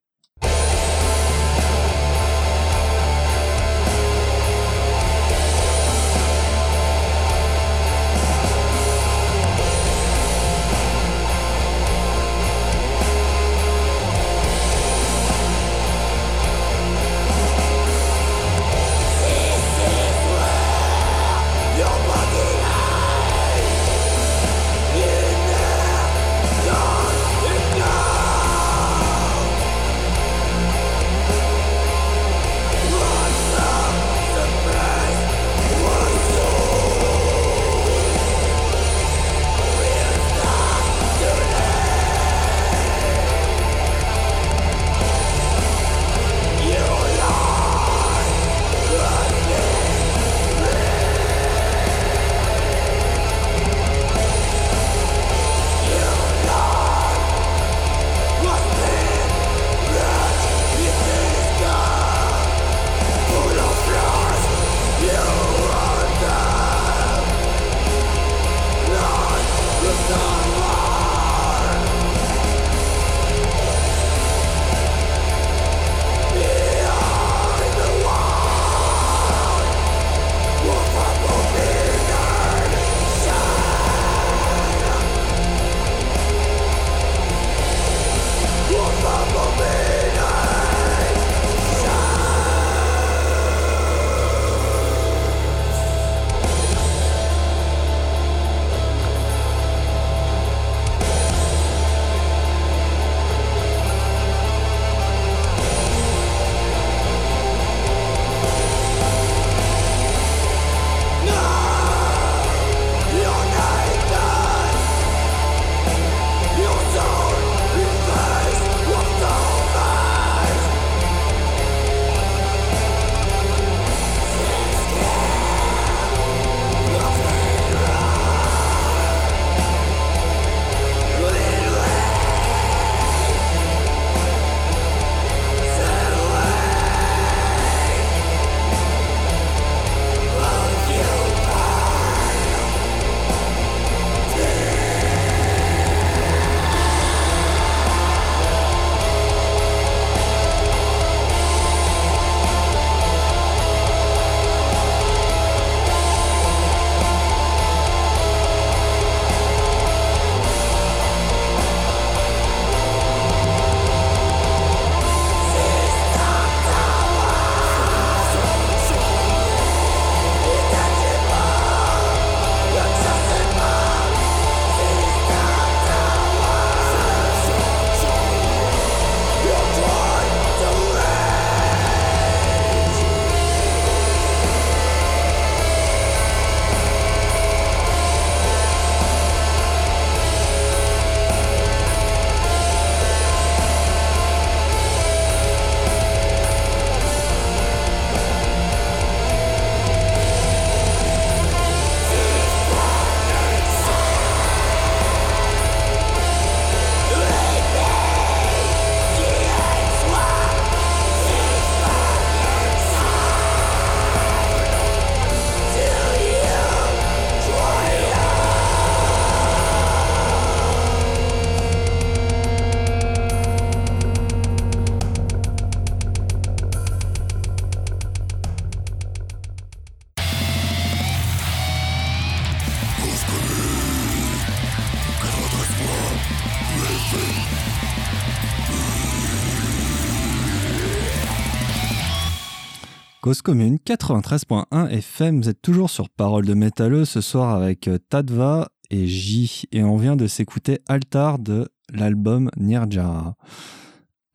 Commune 93.1 FM, vous êtes toujours sur Parole de métalleux ce soir avec euh, Tadva et J et on vient de s'écouter Altar de l'album Nirjara.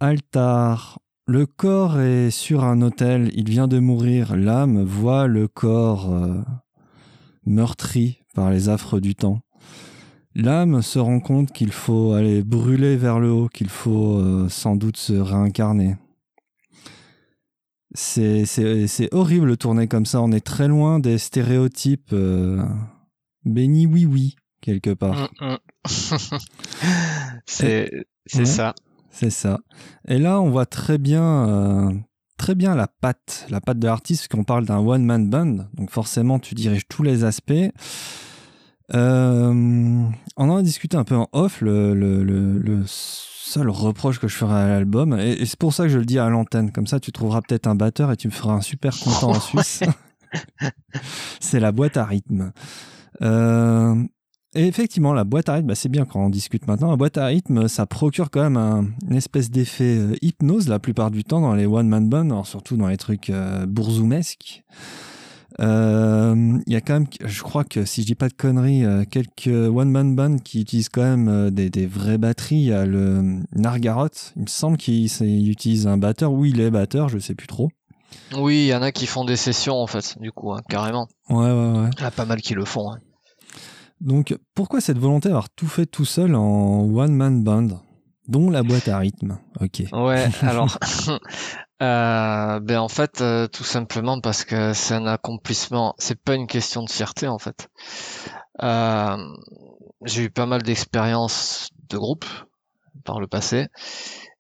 Altar, le corps est sur un autel, il vient de mourir, l'âme voit le corps euh, meurtri par les affres du temps. L'âme se rend compte qu'il faut aller brûler vers le haut, qu'il faut euh, sans doute se réincarner. C'est horrible de tourner comme ça. On est très loin des stéréotypes euh, béni oui oui quelque part. Mm, mm. c'est ça. C'est ça. Et là, on voit très bien, euh, très bien la patte, la patte de l'artiste, qu'on parle d'un one man band. Donc forcément, tu diriges tous les aspects. on en a discuté un peu en off. Le, le, le, seul reproche que je ferai à l'album, et, c'est pour ça que je le dis à l'antenne, comme ça tu trouveras peut-être un batteur et tu me feras un super content en Suisse. c'est la boîte à rythme. Euh, et effectivement, la boîte à rythme, bah, c'est bien quand on discute maintenant. La boîte à rythme, ça procure quand même un, une espèce d'effet euh, hypnose la plupart du temps dans les one-man bands, surtout dans les trucs euh, bourzoumesques. Euh, il y a quand même, je crois que si je dis pas de conneries, quelques one-man bands qui utilisent quand même des, des, vraies batteries. Il y a le Nargarot, il me semble qu'il utilise un batteur, ou il est batteur, je sais plus trop. Oui, il y en a qui font des sessions en fait, du coup, hein, carrément. Ouais, ouais, ouais. Il y a pas mal qui le font. Hein. Donc, pourquoi cette volonté d'avoir tout fait tout seul en one-man band? Dont la boîte à rythme. Ok. Ouais, alors, euh, ben en fait, euh, tout simplement parce que c'est un accomplissement. C'est pas une question de fierté en fait. Euh, j'ai eu pas mal d'expériences de groupe par le passé,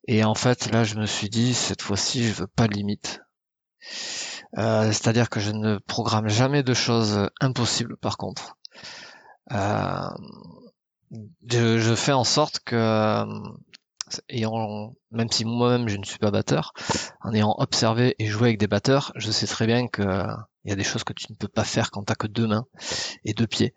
et en fait là, je me suis dit cette fois-ci, je veux pas de limite. C'est-à-dire que je ne programme jamais de choses impossibles par contre. Euh, je, fais en sorte que, euh, ayant, même si moi-même je ne suis pas batteur, en ayant observé et joué avec des batteurs, je sais très bien que il y a des choses que tu ne peux pas faire quand t'as que deux mains et deux pieds.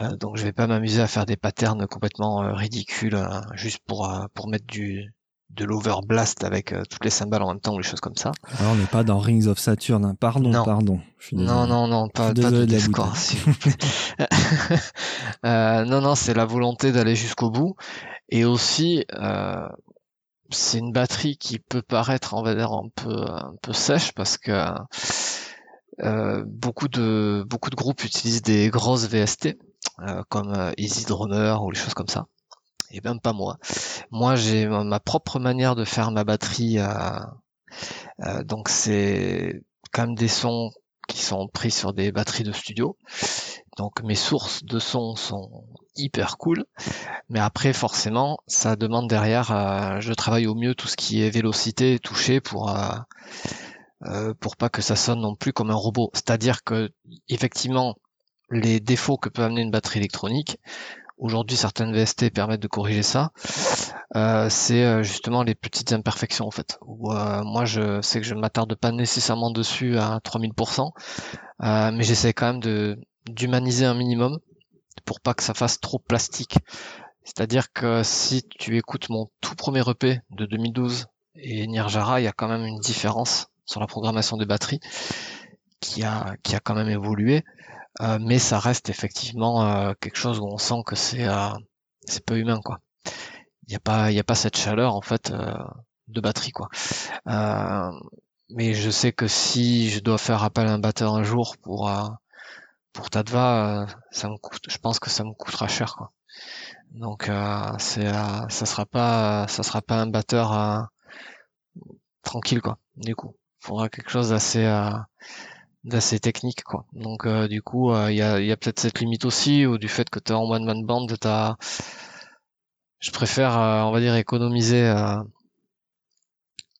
Euh, donc je vais pas m'amuser à faire des patterns complètement ridicules juste pour pour mettre du de l'overblast avec euh, toutes les cymbales en même temps ou les choses comme ça. Alors on n'est pas dans Rings of Saturn, hein. pardon, pardon. non, non, non, pas, de discours. euh, non, non, c'est la volonté d'aller jusqu'au bout. Et aussi, euh, c'est une batterie qui peut paraître, on va dire, un peu, un peu sèche parce que euh, beaucoup de beaucoup de groupes utilisent des grosses VST euh, comme euh, Easy Drummer ou les choses comme ça et même pas moi. Moi, j'ai ma propre manière de faire ma batterie. Euh, donc, c'est quand même des sons qui sont pris sur des batteries de studio. Donc, mes sources de sons sont hyper cool. Mais après, forcément, ça demande derrière, euh, je travaille au mieux tout ce qui est vélocité, touché pour pour pas que ça sonne non plus comme un robot. C'est-à-dire que effectivement, les défauts que peut amener une batterie électronique, Aujourd'hui, certaines VST permettent de corriger ça. Euh, c'est euh, justement les petites imperfections en fait. Euh, moi, je sais que je m'attarde pas nécessairement dessus à 3000%, mais j'essaie quand même de d'humaniser un minimum pour pas que ça fasse trop plastique. C'est-à-dire que si tu écoutes mon tout premier EP de 2012 et Nirjara, il y a quand même une différence sur la programmation des batteries qui a qui a quand même évolué. Euh, mais ça reste effectivement euh, quelque chose où on sent que c'est euh, pas humain quoi. Il y a pas il y a pas cette chaleur en fait de batterie quoi. mais je sais que si je dois faire appel à un batteur un jour pour pour Tadva, ça me coûte, je pense que ça me coûtera cher quoi. Donc c'est ça sera pas ça sera pas un batteur tranquille quoi. Du coup, il faudra quelque chose d'assez technique quoi. Donc euh, du coup il y a, peut-être cette limite aussi ou du fait que tu es en one man band, je préfère euh, on va dire économiser euh,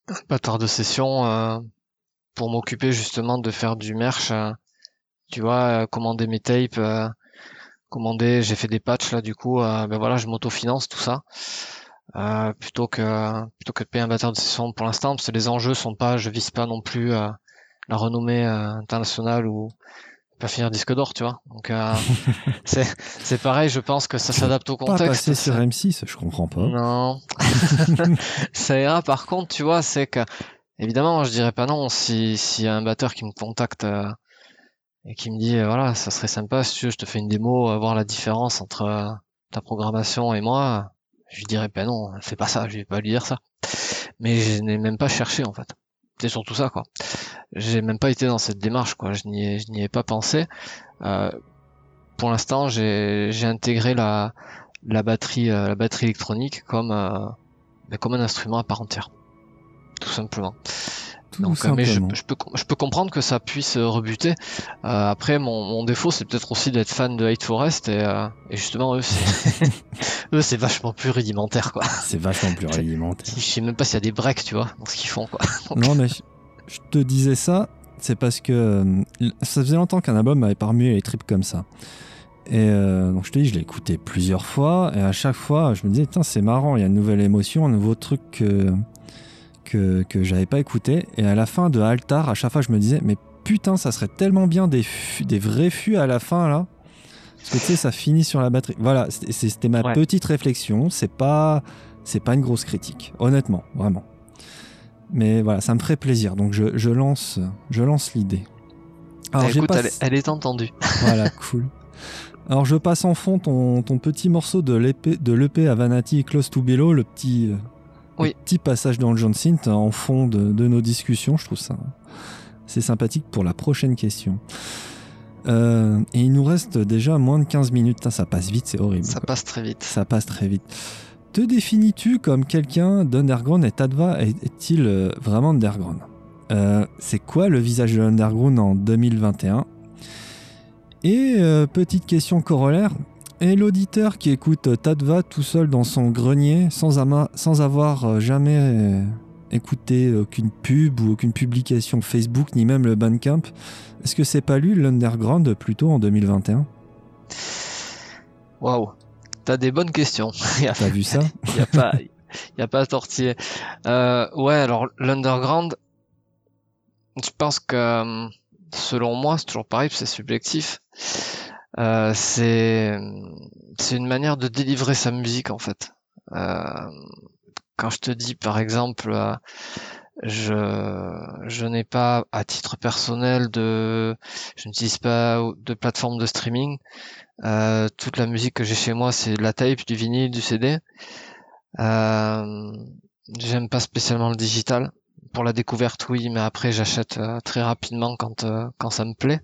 un batteur de session pour m'occuper justement de faire du merch tu vois commander mes tapes commander j'ai fait des patchs là du coup ben voilà je m'autofinance tout ça plutôt que plutôt que de payer un batteur de session pour l'instant parce que les enjeux sont pas je vise pas non plus la renommée euh, internationale ou pas finir disque d'or, tu vois. Donc euh, c'est pareil, je pense que ça s'adapte au contexte. Pas passer sur M6, je comprends pas. Non. ça ira. Par contre, tu vois, c'est que évidemment, je dirais pas non si s'il y a un batteur qui me contacte euh, et qui me dit voilà, ça serait sympa si tu veux, je te fais une démo, voir la différence entre ta programmation et moi. Je lui dirais pas non, fais pas ça, je vais pas lui dire ça. Mais je n'ai même pas cherché en fait. C'est surtout ça quoi j'ai même pas été dans cette démarche, quoi. Je n'y ai, je n'y ai pas pensé. Euh, pour l'instant, j'ai, j'ai intégré la, la batterie, euh, la batterie électronique comme, euh, ben, comme un instrument à part entière, tout simplement. Donc, mais je, je, peux, je peux comprendre que ça puisse rebuter. après, mon, mon défaut, c'est peut-être aussi d'être fan de Hate Forest et, et justement, eux, c'est, vachement plus rudimentaire, quoi. C'est vachement plus rudimentaire. Je sais même pas s'il y a des breaks, tu vois, dans ce qu'ils font, quoi. non, mais je te disais ça, c'est parce que euh, ça faisait longtemps qu'un album m'avait pas remué les tripes comme ça. Et euh, donc je te dis, je l'ai écouté plusieurs fois, et à chaque fois, je me disais, tiens, c'est marrant, il y a une nouvelle émotion, un nouveau truc que, que, que j'avais pas écouté. Et à la fin de Altar, à chaque fois, je me disais, mais putain, ça serait tellement bien des, des vrais fûts à la fin, là. Parce que tu sais, ça finit sur la batterie. Voilà, c'était ma petite réflexion. C'est pas, c'est pas une grosse critique, honnêtement, vraiment. Mais voilà, ça me ferait plaisir. Donc je, je lance, je lance l'idée. Alors, bah, écoute, elle, est entendue. Voilà, cool. Alors je passe en fond ton, ton petit morceau de l'EP à Vanity Close to Below, le petit, euh, petit passage dans le John Synth en fond de, de, nos discussions. Je trouve ça c'est sympathique pour la prochaine question. Euh, et il nous reste déjà moins de 15 minutes. ça passe vite, c'est horrible. Ça passe très vite. Ça passe très vite. Te définis-tu comme quelqu'un d'underground et Tadva est-il euh, vraiment underground? Euh, C'est quoi le visage de l'underground en 2021 Et petite question corollaire, et l'auditeur qui écoute Tadva tout seul dans son grenier sans, sans avoir jamais écouté aucune pub ou aucune publication Facebook ni même le Bandcamp, est-ce que c'est pas lui l'underground plutôt en 2021 Waouh, t'as des bonnes questions. T'as vu ça? Il n'y a pas, y a pas à tortiller. Euh, ouais, alors l'underground, je pense que selon moi, c'est toujours pareil, c'est subjectif. Euh, c'est c'est une manière de délivrer sa musique en fait. Euh, quand je te dis par exemple je, je n'ai pas à titre personnel de, je n'utilise pas de plateforme de streaming. Euh, toute la musique que j'ai chez moi, c'est de la tape, du vinyle, du CD. Euh, j'aime pas spécialement le digital. Pour la découverte, oui, mais après j'achète euh, très rapidement quand euh, quand ça me plaît.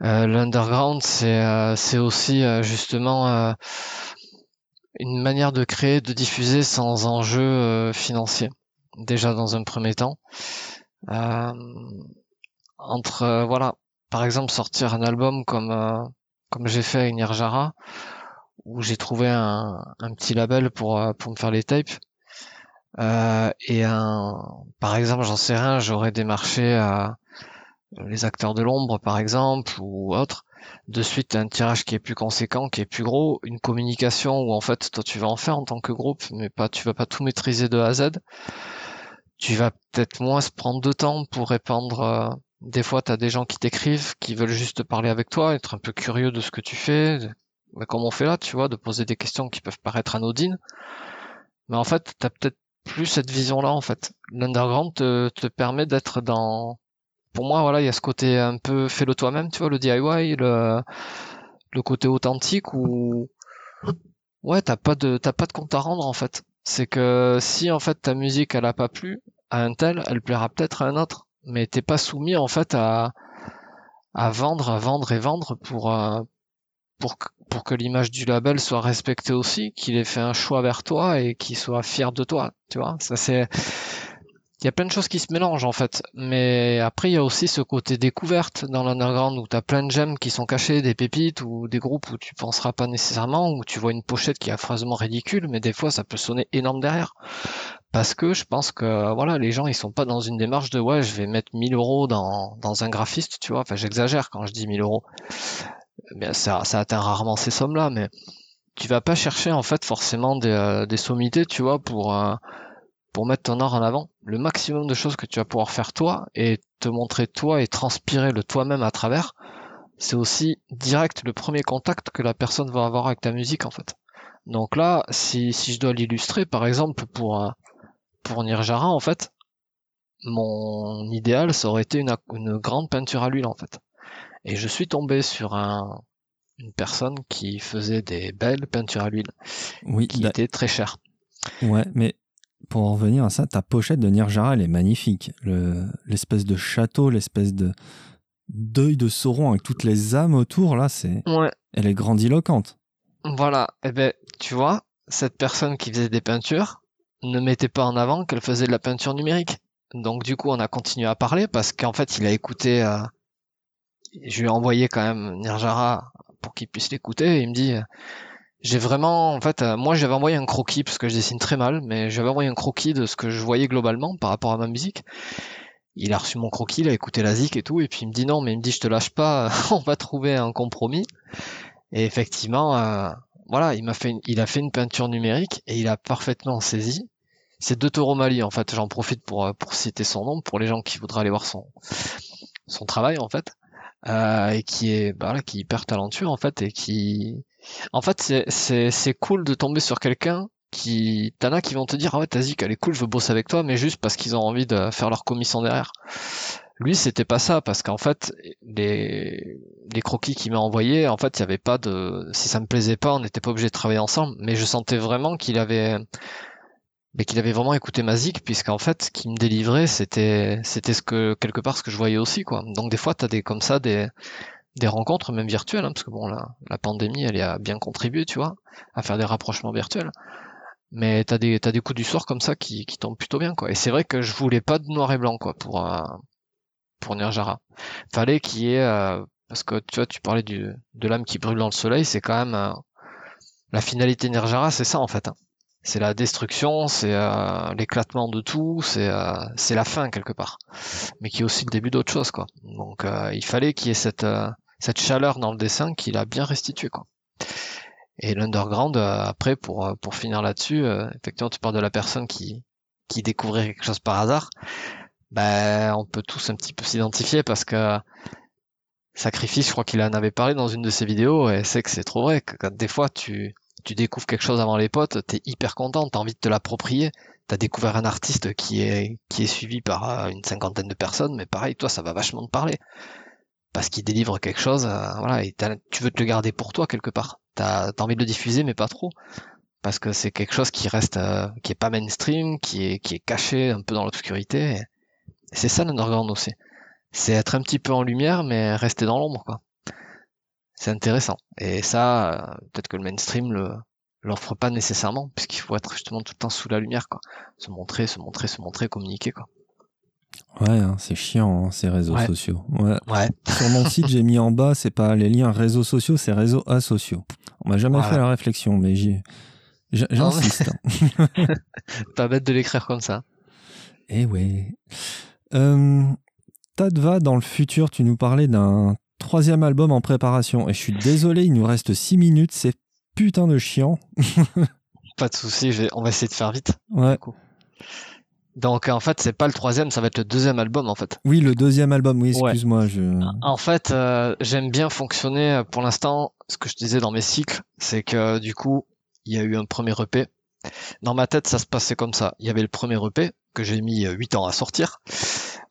L'underground, c'est c'est aussi justement une manière de créer, de diffuser sans enjeu financier déjà dans un premier temps. Euh, entre euh, voilà, par exemple sortir un album comme euh, comme j'ai fait avec Nirjara, où j'ai trouvé un, un, petit label pour pour me faire les tapes. et un, par exemple, j'en sais rien, j'aurais démarché à les acteurs de l'ombre, par exemple, ou autre. De suite, un tirage qui est plus conséquent, qui est plus gros, une communication où en fait, toi, tu vas en faire en tant que groupe, mais pas, tu vas pas tout maîtriser de A à Z tu vas peut-être moins se prendre de temps pour répandre. Euh, des fois, tu des gens qui t'écrivent, qui veulent juste parler avec toi, être un peu curieux de ce que tu fais, comme on fait là, tu vois, de poser des questions qui peuvent paraître anodines. Mais en fait, tu as peut-être plus cette vision-là, en fait. L'underground te, te permet d'être dans... Pour moi, voilà, il y a ce côté un peu fais-le toi-même, tu vois, le DIY, le, le côté authentique où... Ouais, t'as pas de, t'as pas de compte à rendre, en fait c'est que si en fait ta musique elle a pas plu à un tel, elle plaira peut-être à un autre, mais t'es pas soumis en fait à à vendre, à vendre et vendre pour euh, pour pour que l'image du label soit respectée aussi, qu'il ait fait un choix vers toi et qu'il soit fier de toi, tu vois. Ça c'est il y a plein de choses qui se mélangent en fait. Mais après, il y a aussi ce côté découverte dans l'underground où tu as plein de gemmes qui sont cachées, des pépites ou des groupes où tu penseras pas nécessairement, où tu vois une pochette qui est affreusement ridicule, mais des fois ça peut sonner énorme derrière. Parce que je pense que voilà, les gens ils sont pas dans une démarche de ouais, je vais mettre 1000 euros dans, dans un graphiste, tu vois. Enfin, j'exagère quand je dis 1000 euros. Bien, ça, ça atteint rarement ces sommes-là, mais tu vas pas chercher en fait forcément des, euh, des sommités, tu vois, pour euh, pour mettre ton art en avant, le maximum de choses que tu vas pouvoir faire toi et te montrer toi et transpirer le toi-même à travers, c'est aussi direct le premier contact que la personne va avoir avec ta musique en fait. Donc là, si, si je dois l'illustrer, par exemple pour pour Nirjara en fait, mon idéal ça aurait été une, une grande peinture à l'huile en fait. Et je suis tombé sur un, une personne qui faisait des belles peintures à l'huile, oui, qui étaient très chères. Ouais, mais pour en revenir à ça, ta pochette de Nirjara, elle est magnifique. L'espèce de château, l'espèce de deuil de Sauron avec toutes les âmes autour, là, c'est. Ouais. Elle est grandiloquente. Voilà. Et eh ben, tu vois, cette personne qui faisait des peintures ne mettait pas en avant qu'elle faisait de la peinture numérique. Donc, du coup, on a continué à parler parce qu'en fait, il a écouté. Euh, je lui ai envoyé quand même Nirjara pour qu'il puisse l'écouter et il me dit j'ai vraiment, en fait, euh, moi j'avais envoyé un croquis parce que je dessine très mal, mais j'avais envoyé un croquis de ce que je voyais globalement par rapport à ma musique. Il a reçu mon croquis, il a écouté la zik et tout, et puis il me dit non, mais il me dit je te lâche pas, on va trouver un compromis. Et effectivement, euh, voilà, il m'a fait, il a fait une peinture numérique et il a parfaitement saisi. C'est de Toro Mali en fait. J'en profite pour pour citer son nom pour les gens qui voudraient aller voir son son travail en fait, euh, et qui est bah, qui est hyper talentueux en fait et qui, en fait c'est cool de tomber sur quelqu'un qui t'en as qui vont te dire ah ouais Tazik elle est cool je veux bosser avec toi mais juste parce qu'ils ont envie de faire leur commission derrière. Lui c'était pas ça parce qu'en fait les les croquis qu'il m'a envoyés en fait il y avait pas de si ça me plaisait pas on n'était pas obligé de travailler ensemble mais je sentais vraiment qu'il avait mais qu'il avait vraiment écouté ma zik puisqu'en fait ce qu'il me délivrait c'était c'était ce que quelque part ce que je voyais aussi quoi. Donc des fois t'as des comme ça des des rencontres même virtuelles hein, parce que bon la, la pandémie elle y a bien contribué tu vois à faire des rapprochements virtuels. Mais t'as des t'as des coups du sort comme ça qui, qui tombent plutôt bien quoi. Et c'est vrai que je voulais pas de noir et blanc quoi pour euh, pour Nirjara fallait qu'il y ait euh, parce que tu vois tu parlais du de l'âme qui brûle dans le soleil c'est quand même euh, la finalité Nirjara c'est ça en fait hein. c'est la destruction c'est l'éclatement de tout c'est c'est la fin quelque part. Mais qui est aussi le début d'autre chose quoi. Donc il fallait qu'il y ait cette cette chaleur dans le dessin qu'il a bien restitué quoi et l'underground, euh, après, pour, euh, pour finir là-dessus, euh, effectivement, tu parles de la personne qui, qui découvrait quelque chose par hasard. Ben, on peut tous un petit peu s'identifier parce que Sacrifice, je crois qu'il en avait parlé dans une de ses vidéos, et c'est que c'est trop vrai, que quand des fois tu, tu découvres quelque chose avant les potes, t'es hyper content, t'as envie de te l'approprier, t'as découvert un artiste qui est, qui est suivi par une cinquantaine de personnes, mais pareil, toi, ça va vachement te parler. Parce qu'il délivre quelque chose, voilà, et tu veux te le garder pour toi quelque part t'as as envie de le diffuser, mais pas trop. Parce que c'est quelque chose qui reste, euh, qui est pas mainstream, qui est, qui est caché un peu dans l'obscurité. C'est ça l'underground aussi. C'est être un petit peu en lumière, mais rester dans l'ombre, quoi. C'est intéressant. Et ça, euh, peut-être que le mainstream le l'offre pas nécessairement, puisqu'il faut être justement tout le temps sous la lumière, quoi. Se montrer, se montrer, se montrer, communiquer, quoi. Ouais, hein, c'est chiant, hein, ces réseaux sociaux. Ouais. ouais. Sur mon site, j'ai mis en bas, c'est pas les liens réseaux sociaux, c'est réseaux asociaux. On m'a jamais fait la réflexion, mais j'y, j'insiste. pas bête de l'écrire comme ça. Eh ouais. Euh, Tadva, dans le futur, tu nous parlais d'un troisième album en préparation. Et je suis désolé, il nous reste six minutes, c'est putain de chiant. pas de souci, on va essayer de faire vite. Ouais. Donc en fait, c'est pas le troisième, ça va être le deuxième album en fait. Oui, le deuxième album. Oui, excuse-moi. Je... En fait, euh, j'aime bien fonctionner. Euh, pour l'instant, ce que je disais dans mes cycles, c'est que du coup, il y a eu un premier EP. Dans ma tête, ça se passait comme ça. Il y avait le premier EP que j'ai mis 8 euh, ans à sortir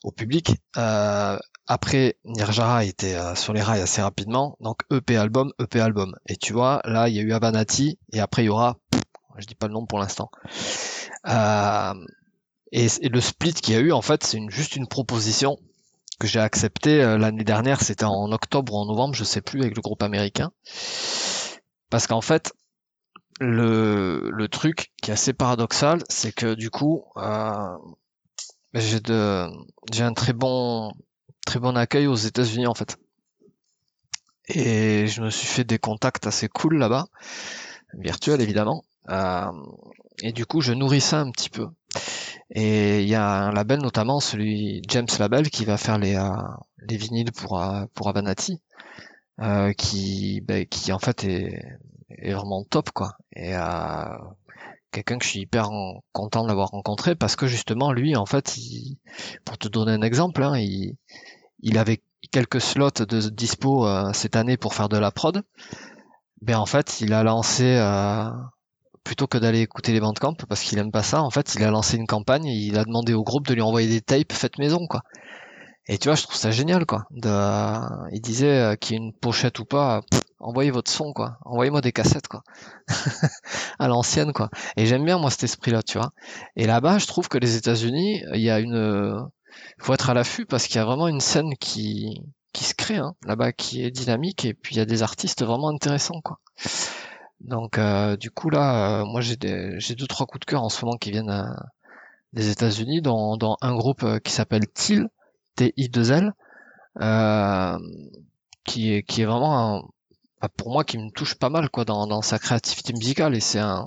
au public. Euh, après, Nirjara était sur les rails assez rapidement. Donc EP album, EP album. Et tu vois, là, il y a eu Avanati et après il y aura, je dis pas le nom pour l'instant. Euh, et, le split qu'il y a eu, en fait, c'est juste une proposition que j'ai acceptée euh, l'année dernière. C'était en octobre ou en novembre, je sais plus, avec le groupe américain. Parce qu'en fait, le, truc qui est assez paradoxal, c'est que du coup, euh, j'ai un très bon très bon accueil aux États-Unis en fait. Et je me suis fait des contacts assez cool là-bas, virtuels évidemment. Euh, et du coup, je nourris ça un petit peu. Et il y a un label notamment, celui James Label, qui va faire les, euh, les vinyles pour, euh, pour Avanati, euh, qui, ben, qui en fait est, est vraiment top quoi. Et quelqu'un que je suis hyper content d'avoir rencontré parce que justement lui en fait, il, pour te donner un exemple, hein, il, il avait quelques slots de dispo cette année pour faire de la prod. Ben en fait, il a lancé plutôt que d'aller écouter les bandcamps parce qu'il aime pas ça, en fait, il a lancé une campagne il a demandé au groupe de lui envoyer des tapes faites maison, quoi. Et tu vois, je trouve ça génial, quoi. De... Il disait euh, qu'il y ait une pochette ou pas, envoyez votre son, quoi. Envoyez-moi des cassettes, quoi. à l'ancienne, quoi. Et j'aime bien, moi, cet esprit-là, tu vois. Et là-bas, je trouve que les États-Unis, il y a une... Il faut être à l'affût parce qu'il y a vraiment une scène qui, qui se crée, hein, là-bas, qui est dynamique et puis il y a des artistes vraiment intéressants, quoi. Donc euh, du coup là, euh, moi j'ai j'ai deux trois coups de cœur en ce moment qui viennent euh, des États-Unis, dans, dans un groupe qui s'appelle TIL, T-I-2-L, qui est qui est vraiment bah, pour moi qui me touche pas mal quoi dans, dans sa créativité musicale et c'est un,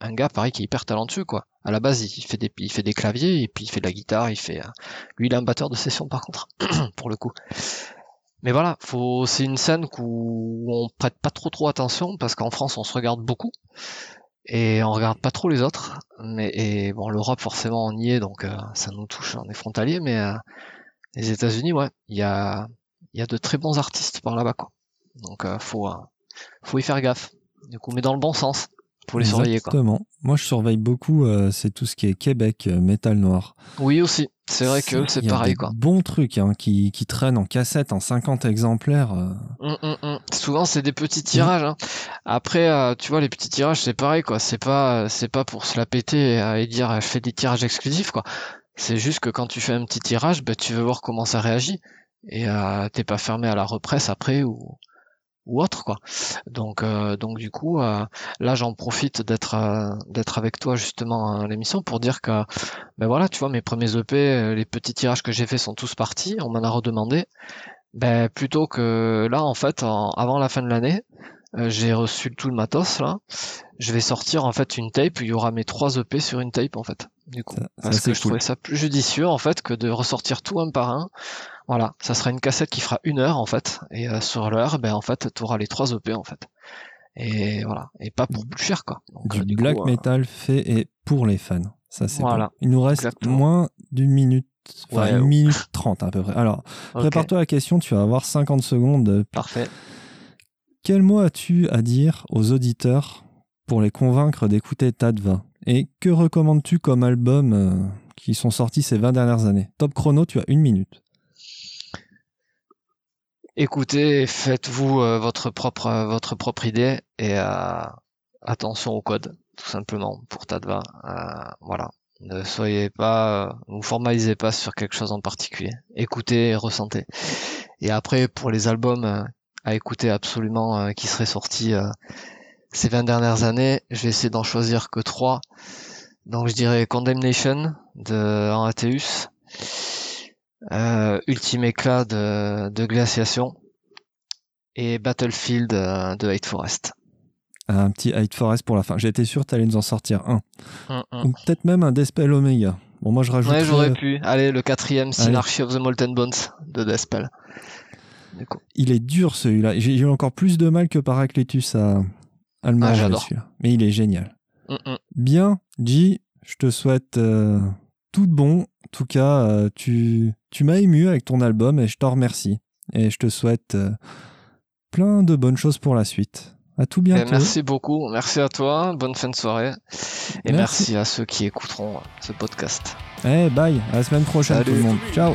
un gars pareil qui est hyper talentueux quoi. À la base il fait des il fait des claviers et puis il fait de la guitare, il fait lui il est un batteur de session par contre pour le coup. Mais voilà, c'est une scène où on prête pas trop trop attention parce qu'en France on se regarde beaucoup et on regarde pas trop les autres. Mais et bon, l'Europe forcément on y est donc euh, ça nous touche, on est frontalier. Mais euh, les États-Unis, ouais, il y a de très bons artistes par là-bas quoi. Donc euh, faut faut y faire gaffe. Du coup, mais dans le bon sens. Faut les surveiller quoi. Exactement. Moi, je surveille beaucoup. c'est tout ce qui est Québec, métal noir. Oui aussi. C'est vrai que c'est pareil quoi. Bon truc hein, qui, qui traîne en cassette en 50 exemplaires. Hum, hum, hum. Souvent c'est des petits tirages. Hein. Après tu vois les petits tirages c'est pareil quoi. C'est pas c'est pas pour se la péter et dire je fais des tirages exclusifs quoi. C'est juste que quand tu fais un petit tirage, ben, tu veux voir comment ça réagit et euh, t'es pas fermé à la represse après ou ou autre quoi. Donc euh, donc du coup euh, là j'en profite d'être euh, d'être avec toi justement à l'émission pour dire que ben voilà tu vois mes premiers EP les petits tirages que j'ai fait sont tous partis. On m'en a redemandé. Ben plutôt que là en fait avant la fin de l'année j'ai reçu tout le matos là. Je vais sortir en fait une tape il y aura mes trois EP sur une tape en fait du coup. Parce que je trouvais ça plus judicieux en fait que de ressortir tout un par un voilà, ça sera une cassette qui fera une heure en fait, et euh, sur l'heure, ben en fait, tu auras les trois OP en fait. Et voilà, et pas pour plus cher quoi. du, euh, black euh, metal fait et pour les fans. Ça c'est voilà. Il nous reste moins d'une minute, enfin une minute trente à peu près. Alors, prépare-toi à la question, tu vas avoir 50 secondes. Parfait. Quel mot as-tu à dire aux auditeurs pour les convaincre d'écouter Tadva Et que recommandes-tu comme album qui sont sortis ces 20 dernières années? Top chrono, tu as une minute écoutez, faites-vous euh, votre propre euh, votre propre idée et euh, attention au code, tout simplement pour Tadva. voilà, ne soyez pas, vous formalisez pas sur quelque chose en particulier. Écoutez et ressentez. Et après, pour les albums à écouter absolument qui seraient sortis ces 20 dernières années, je vais essayer d'en choisir que trois. Donc je dirais Condemnation de Anathéus euh, Ultime éclat de, de, glaciation et Battlefield euh, de Hate Forest. Un petit Hate Forest pour la fin. J'étais sûr que tu allais nous en sortir un. Ou peut-être même un Despel Omega. Bon, moi je rajoute. Ouais, j'aurais pu. Allez, le quatrième, Synarchy of the Molten Bones de Despel. Il est dur celui-là. J'ai eu encore plus de mal que Paracletus à, à le manger, ah, Mais il est génial. Bien, G, je te souhaite euh, tout de bon. En tout cas, euh, tu, tu m'as ému avec ton album et je t'en remercie. Et je te souhaite euh, plein de bonnes choses pour la suite. À tout bientôt. merci beaucoup. Merci à toi. Bonne fin de soirée. Et merci, à ceux qui écouteront ce podcast. Eh, bye. À la semaine prochaine, tout le monde. Ciao.